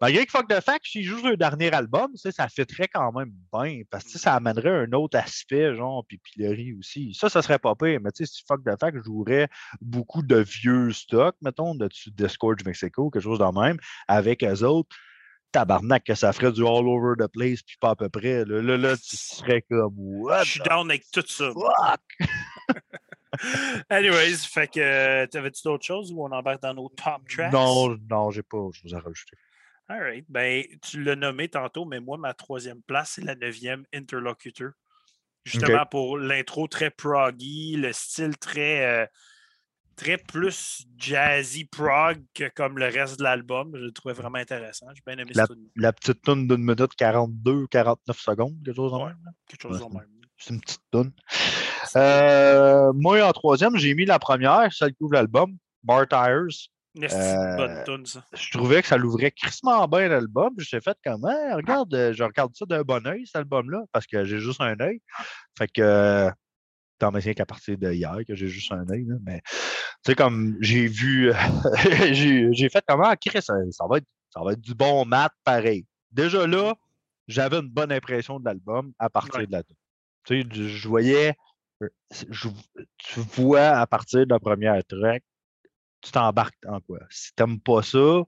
Malgré que Fuck the Fact, s'il joue le dernier album, ça fitterait quand même bien. Parce que ça amènerait un autre aspect, genre, puis Pilori aussi. Ça, ça serait pas pire. Mais tu sais, si Fuck the Fact jouerait beaucoup de vieux stocks, mettons, de Discord du Mexico, quelque chose de même, avec eux autres, tabarnak que ça ferait du all over the place, puis pas à peu près. Là, là, là tu serais comme What? Je suis down avec tout ça. Fuck! Anyways, fait que t'avais-tu d'autres choses ou on embarque dans nos top tracks? Non, non, j'ai pas je vous ai rajouté. All right. Ben, tu l'as nommé tantôt, mais moi, ma troisième place, c'est la neuvième interlocuteur. Justement pour l'intro très proggy, le style très. Euh, très plus jazzy prog que comme le reste de l'album. Je le trouvais vraiment intéressant. J'ai bien aimé la. La petite tune d'une minute 42, 49 secondes, quelque chose en même. Quelque chose en même. C'est une petite tune. Euh, moi, en troisième, j'ai mis la première, celle qui ouvre l'album, Bar Tires. Euh, bonne tune, ça. Je trouvais que ça l'ouvrait crissement bien l'album. J'ai fait comment? regarde, je regarde ça d'un bon oeil, cet album-là, parce que j'ai juste un œil. Fait que tant mais qu'à partir de hier que j'ai juste un œil. Mais tu sais, comme j'ai vu, j'ai fait comment, ah, ça, ça, va être, ça va être du bon mat pareil. Déjà là, j'avais une bonne impression de l'album à partir de la Tu sais, je voyais, tu vois à partir de la première track, tu t'embarques en quoi? Si tu n'aimes pas ça,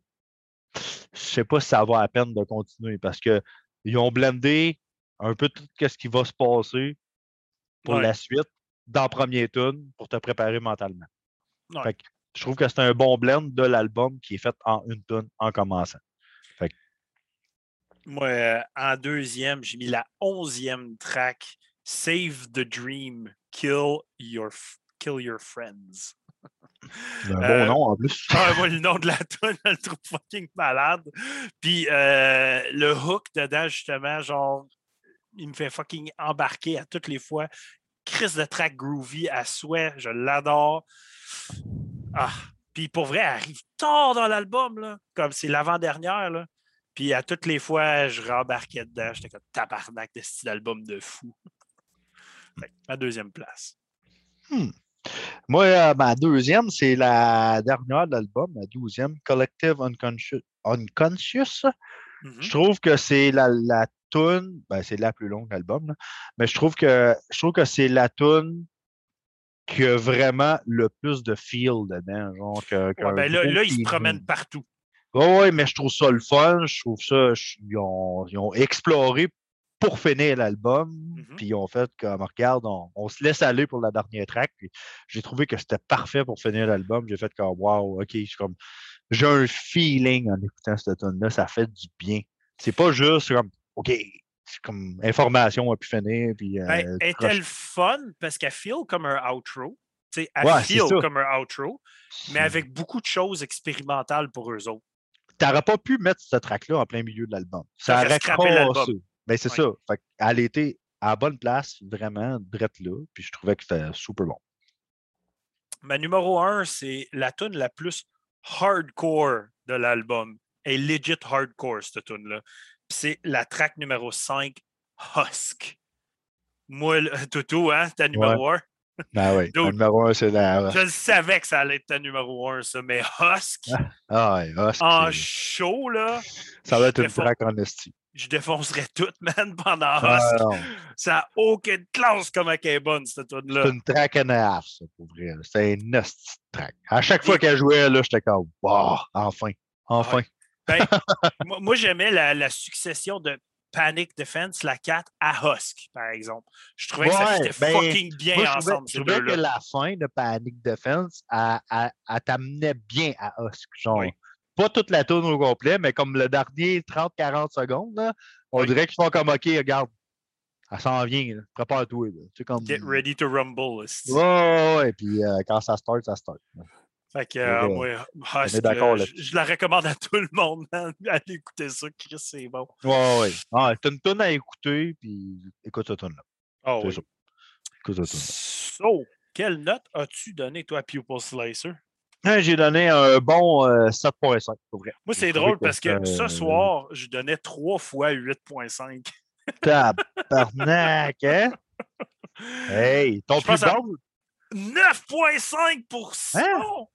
je sais pas si ça vaut la peine de continuer parce qu'ils ont blendé un peu tout ce qui va se passer pour la suite dans le premier tune pour te préparer mentalement. je trouve que c'est un bon blend de l'album qui est fait en une tune en commençant. Moi, euh, en deuxième, j'ai mis la onzième track Save the Dream, Kill Your, kill your Friends. Un bon euh, nom en plus. Ah, moi, le nom de la tune, je le trouve fucking malade. Puis euh, le hook dedans, justement, genre, il me fait fucking embarquer à toutes les fois. Chris de track groovy à souhait. Je l'adore. Ah. Puis pour vrai, elle arrive tard dans l'album, comme c'est l'avant-dernière. Là. Puis à toutes les fois, je rembarquais dedans. J'étais comme tabarnak de style album de fou. Ma deuxième place. Hmm. Moi, euh, ma deuxième, c'est la dernière de l'album, la douzième, Collective Unconscious. Unconscious. Mm-hmm. Je trouve que c'est la, la tune, ben, c'est la plus longue de l'album, mais je trouve que je trouve que c'est la tune qui a vraiment le plus de feel dedans. Genre, que, ben là, là, ils se promènent partout. Oui, mais je trouve ça le fun. Je trouve ça. ils, ont, ils, ont, exploré pour finir l'album. Mm-hmm. Puis ils ont fait comme, regarde, on, se laisse aller pour la dernière track. j'ai trouvé que c'était parfait pour finir l'album. J'ai fait comme, wow, OK, comme, j'ai un feeling en écoutant cette tune-là. Ça fait du bien. C'est pas juste comme, OK, comme information a pu finir. Puis, ben, euh, Est-elle fun parce qu'elle feel comme un outro? elle ouais, feel comme un outro, mais avec beaucoup de choses expérimentales pour eux autres. Tu n'aurais pas pu mettre cette track-là en plein milieu de l'album. Ça, aurait cassé. Ben, c'est ça. elle était à la bonne place, vraiment, drette là. Puis je trouvais que c'était super bon. Ma numéro un, c'est la tune la plus hardcore de l'album. Et legit hardcore, cette tune-là. C'est la track numéro 5, Husk. Moi, Toto, hein, ta numéro 1. Ben oui, ta numéro 1, c'est la. Je savais que ça allait être ta numéro 1, ça, mais Husk? Ah, ouais, Husk. En show, là. Ça va être une track en esti je défoncerais tout, man, pendant ah, Ça n'a aucune classe comme elle est bonne, cette tune-là. C'est une track and a half, ça, pour vrai. C'est une nasty track. À chaque fois qu'elle jouait, là, j'étais comme, wow, enfin, enfin. Ben, moi, j'aimais la, succession de Panic Defense, la 4 à Husk, par exemple. Je trouvais que ça était ben, fucking bien ensemble. Je trouvais, que la fin de Panic Defense, elle, t'amenait bien à Husk. Genre, pas toute la tourne au complet, mais comme le dernier 30-40 secondes, on dirait qu'ils font comme OK, regarde, elle s'en vient, prépare-toi. Comme... Get ready to rumble. Ouais, ouais, puis euh, quand ça start, ça start. Fait que, euh, ah, je, la recommande à tout le monde, Allez écouter ça, Chris, c'est bon. Ouais, ouais. Ah, t'as une tonne à écouter, puis écoute cette tonne là Oh, oui. Écoute cette tonne So, quelle note as-tu donné, toi, à Pupil Slicer? J'ai donné un bon 7.5, euh, pour vrai. Moi, c'est drôle parce que ce soir, je donnais 3 fois 8.5. Tabarnak, hein? Hey, ton plus bon? 9.5 hein?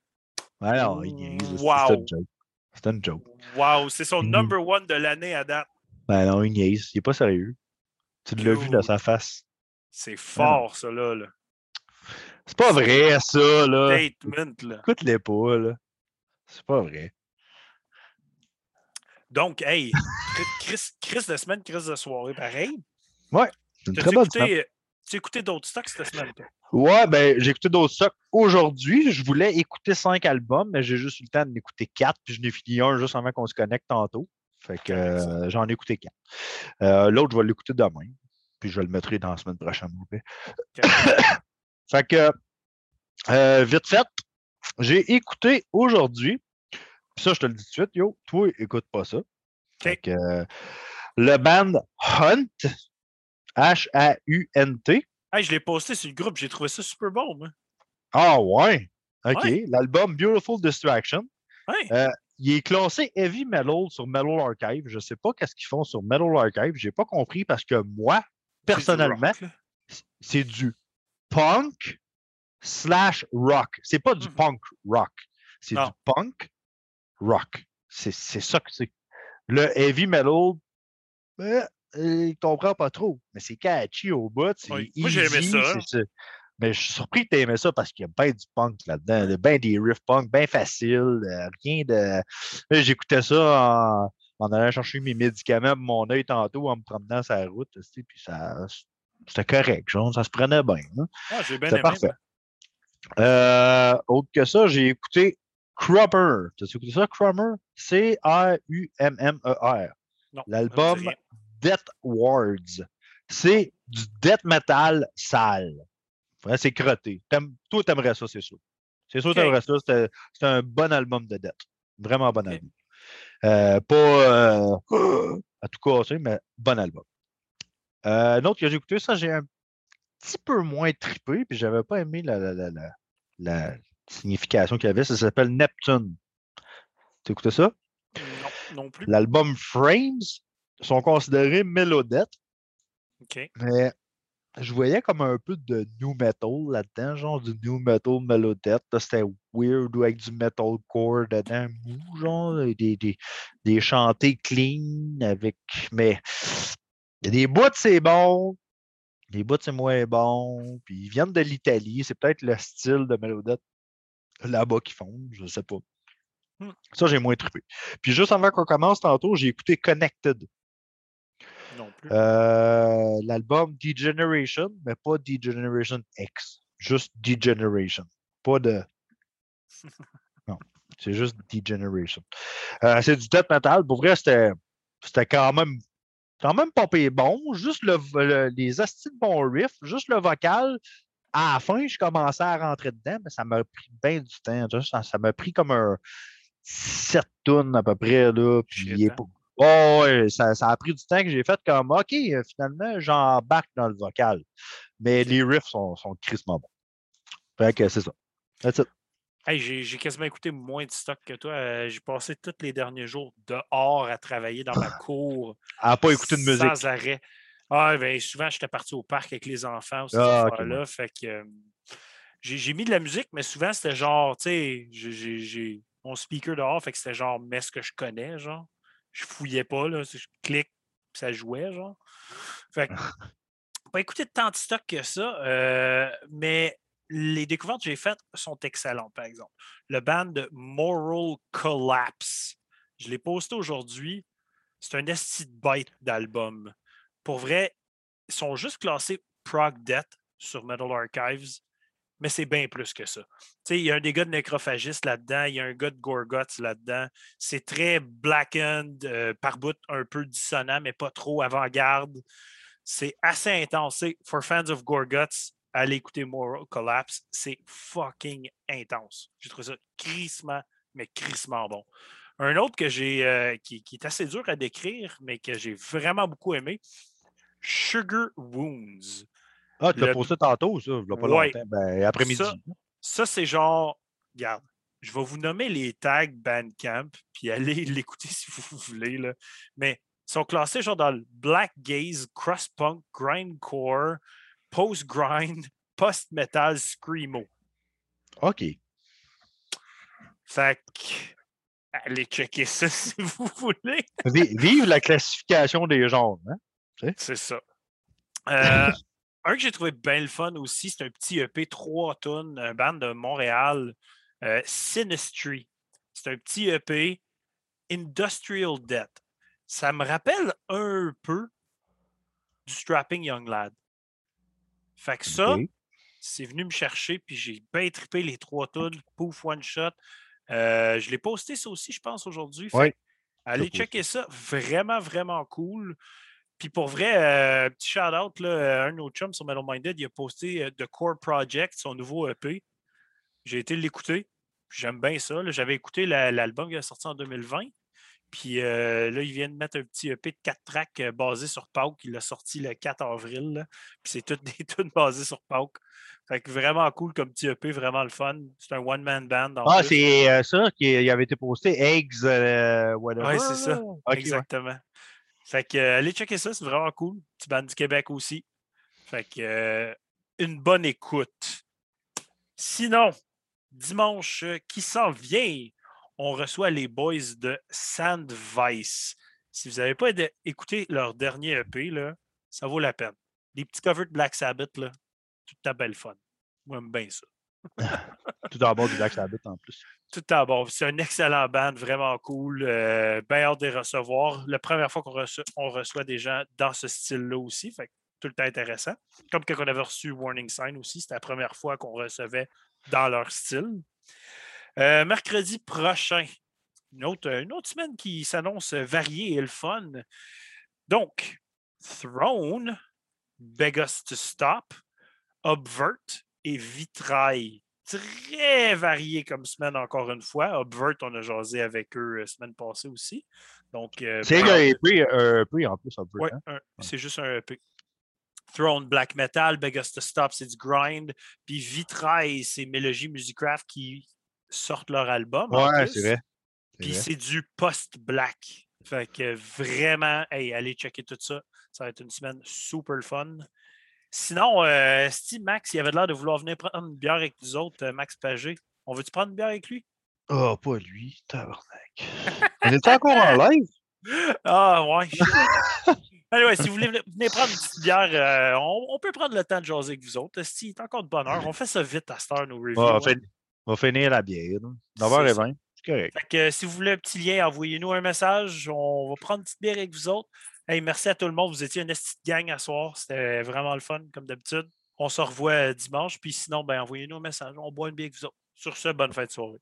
Alors, wow. c'est une joke. C'est une joke. Wow, c'est son mm. number one de l'année à date. Ben non, il niaise. Il n'est pas sérieux. Tu l'as vu dans sa face. C'est fort, ça, là. là. C'est pas vrai, ça, là. Écoute-les pas, là. C'est pas vrai. Donc, hey, Chris, Chris de semaine, Chris de soirée, pareil. Ouais, c'est une très bonne écouté, Tu as écouté d'autres stocks cette semaine, toi? Ouais, ben, j'ai écouté d'autres stocks aujourd'hui. Je voulais écouter cinq albums, mais j'ai juste eu le temps d'écouter quatre, puis je n'ai fini un juste avant qu'on se connecte tantôt. Fait que euh, j'en ai écouté quatre. Euh, l'autre, je vais l'écouter demain, puis je vais le mettre dans la semaine prochaine. Fait que, euh, vite fait, j'ai écouté aujourd'hui, ça, je te le dis tout de suite, yo, toi, écoute pas ça. Fait que, le band Hunt, H-A-U-N-T. Hey, je l'ai posté sur le groupe, j'ai trouvé ça super bon, moi. Ah ouais? OK. L'album Beautiful Distraction. Euh, il est classé Heavy Metal sur Metal Archive. Je ne sais pas qu'est-ce qu'ils font sur Metal Archive. Je n'ai pas compris parce que moi, personnellement, c'est du punk slash rock. C'est pas du mmh punk rock. C'est du punk rock. C'est ça que c'est. Le heavy metal, ben, il comprend pas trop, mais c'est catchy au bout. Oui. Moi, j'aimais ça. Mais je suis surpris que tu aimais ça parce qu'il y a bien du punk là-dedans. Bien des riffs punk, bien facile. Euh, rien de. J'écoutais ça en, en, allant chercher mes médicaments mon œil tantôt en me promenant sur la route. Puis ça, c'était correct, genre, ça se prenait bien. Hein. Ah, j'ai bien aimé. parfait. Euh, autre que ça, j'ai écouté Crummer. Tu as écouté ça, Crummer? C-R-U-M-M-E-R. L'album Death Wards. C'est du death metal sale. c'est crotté. Toi, t'aimerais ça, c'est sûr. C'est sûr que t'aimerais ça. C'est un bon album de death. Vraiment bon album. Euh, pas euh, à tout casser, mais bon album. Euh, un autre que j'ai écouté, ça, j'ai un petit peu moins trippé, puis j'avais pas aimé la, la, la, la signification qu'il y avait. Ça s'appelle Neptune. Tu écouté ça? Non, non plus. L'album Frames sont considérés mélodette. OK. Mais je voyais comme un peu de new metal là-dedans, genre du new metal mélodette. C'était weird avec du metalcore dedans, genre, des, des, des chantés clean avec. Mais il y a des bouts, c'est bon. Les bouts, c'est moins bon. Puis ils viennent de l'Italie. C'est peut-être le style de Melodette là-bas qu'ils font. Je ne sais pas. Hmm. Ça, j'ai moins trippé. Puis juste avant qu'on commence tantôt, j'ai écouté Connected. Non plus. Euh, L'album Degeneration, mais pas Degeneration X. Juste Degeneration. Pas de. Non, c'est juste Degeneration. Euh, c'est du death metal. Pour vrai, c'était c'était quand même quand même pas payé bon. Juste le, le- les astis de bons riffs, juste le vocal. À la fin, je commençais à rentrer dedans, mais ça m'a pris bien du temps. Ça m'a pris comme un 7 tonnes à peu près. Là, puis Shit, il est hein? pas- Oh, ouais, ça, ça a pris du temps que j'ai fait comme OK, euh, finalement, j'embarque dans le vocal. Mais les riffs sont, sont crissement bons. Fait que c'est ça. That's it. Hey, j'ai quasiment écouté moins de stock que toi. Euh, j'ai passé tous les derniers jours dehors à travailler dans ma cour. N'a pas écouté de musique. Sans arrêt. Ah, ben, souvent, j'étais parti au parc avec les enfants, ces Ah, ok, affaires-là. Fait que euh, j'ai mis de la musique, mais souvent, c'était genre, tu sais, j'ai- mon speaker dehors, fait que c'était genre, mets ce que je connais, genre. Je fouillais pas, là. Je clique, ça jouait, genre. Fait que, pas écouté tant de stock que ça, euh, mais les découvertes que j'ai faites sont excellentes, par exemple. Le band Moral Collapse, je l'ai posté aujourd'hui. C'est un esti bite d'album. Pour vrai, ils sont juste classés Prog Death sur Metal Archives, mais c'est bien plus que ça. Il y a un des gars de Nécrophagiste là-dedans, il y a un gars de Gorguts là-dedans. C'est très blackened, euh, par bout un peu dissonant, mais pas trop avant-garde. C'est assez intense. For fans of Gorguts, allez écouter Moral Collapse. C'est fucking intense. J'ai trouvé ça crissement, mais crissement bon. Un autre que j'ai euh, qui, qui est assez dur à décrire, mais que j'ai vraiment beaucoup aimé, Sugar Wounds. Ah, tu l'as Le- posté tantôt, ça, a pas Ouais. longtemps. Ben, après-midi. Ça- Ça, c'est genre, regarde, je vais vous nommer les tags Bandcamp, puis allez l'écouter si vous voulez, là. mais ils sont classés genre dans le Black Gaze, Cross-Punk, Grindcore, Post-Grind, Post-Metal, Screamo. OK. Fait que, allez checker ça si vous voulez. Vi- Vive la classification des genres. Hein? C'est ça. Euh, un que j'ai trouvé bien le fun aussi, c'est un petit EP 3 tonnes, un band de Montréal, euh, Sinistry. C'est un petit EP Industrial Death. Ça me rappelle un peu du Strapping Young Lad. Fait que ça, c'est venu me chercher, puis j'ai bien trippé les trois tonnes, pouf, one shot. Euh, je l'ai posté ça aussi, je pense, aujourd'hui. Ouais, Allez checker ça. Vraiment, vraiment cool. Puis pour vrai, euh, petit shout-out, euh, un nos chums sur Metal Minded, il a posté euh, The Core Project, son nouveau EP. J'ai été l'écouter. J'aime bien ça. J'avais écouté la- l'album qui est sorti en 2020. Puis euh, là, il vient de mettre un petit EP de 4 tracks euh, basé sur Pauk. Il l'a sorti le 4 avril. là. Puis c'est toutes des tunes basées sur Pauk. Fait que vraiment cool comme petit EP, vraiment le fun. C'est un one-man band. Ah, c'est euh, ça qui avait été posté. Eggs, euh, whatever. Ouais, c'est ça. là. OK, ouais. Exactement. Fait que euh, allez checker ça, c'est vraiment cool. Petit band du Québec aussi. Fait que une bonne écoute. Sinon, dimanche qui s'en vient, on reçoit les boys de Sandvice. Si vous n'avez pas écouté leur dernier EP, là, ça vaut la peine. Les petits covers de Black Sabbath, là, tout à belle fun. Moi, j'aime bien ça. Tout en bas du Black Sabbath en plus. Tout à bon. C'est un excellent band, vraiment cool. Euh, bien hâte de les recevoir. La première fois qu'on reçoit, on reçoit des gens dans ce style-là aussi. Fait tout le temps intéressant. Comme quand on avait reçu Warning Sign aussi, c'était la première fois qu'on recevait dans leur style. Euh, mercredi prochain, une autre, une autre semaine qui s'annonce variée et le fun. Donc, Throne, Beg Us to Stop, Obvert et Vitrail. Très varié comme semaine, encore une fois. Obvert, on a jasé avec eux la semaine passée aussi. Donc, euh, C'est un EP, EP en plus. Ouais, hein? c'est juste un EP. Throne Black Metal, Beg Us to Stop, c'est du grind. Puis Vitrail, c'est Mélogie Musicraft qui sortent leur album. Ouais, c'est vrai. Puis c'est du post-black. Fait que vraiment, hey, allez checker tout ça. Ça va être une semaine super fun. Sinon, euh, Steve Max, il avait l'air de vouloir venir prendre une bière avec nous autres, euh, Max Pagé. On veut-tu prendre une bière avec lui? Oh, pas lui, tabarnak. On est encore en live? Ah, ouais. Anyway, si vous voulez venir prendre une petite bière, euh, on, peut prendre le temps de jaser avec vous autres. C'est encore de bonne heure. On fait ça vite à cette heure, nos reviews. On, va finir la bière. 9h20. C'est correct. Fait que, si vous voulez un petit lien, envoyez-nous un message. On va prendre une petite bière avec vous autres. Hey, merci à tout le monde. Vous étiez une petite gang à soir. C'était vraiment le fun, comme d'habitude. On se revoit dimanche. Puis sinon, ben, envoyez-nous un message. On boit une bière avec vous autres. Sur ce, bonne fin de soirée.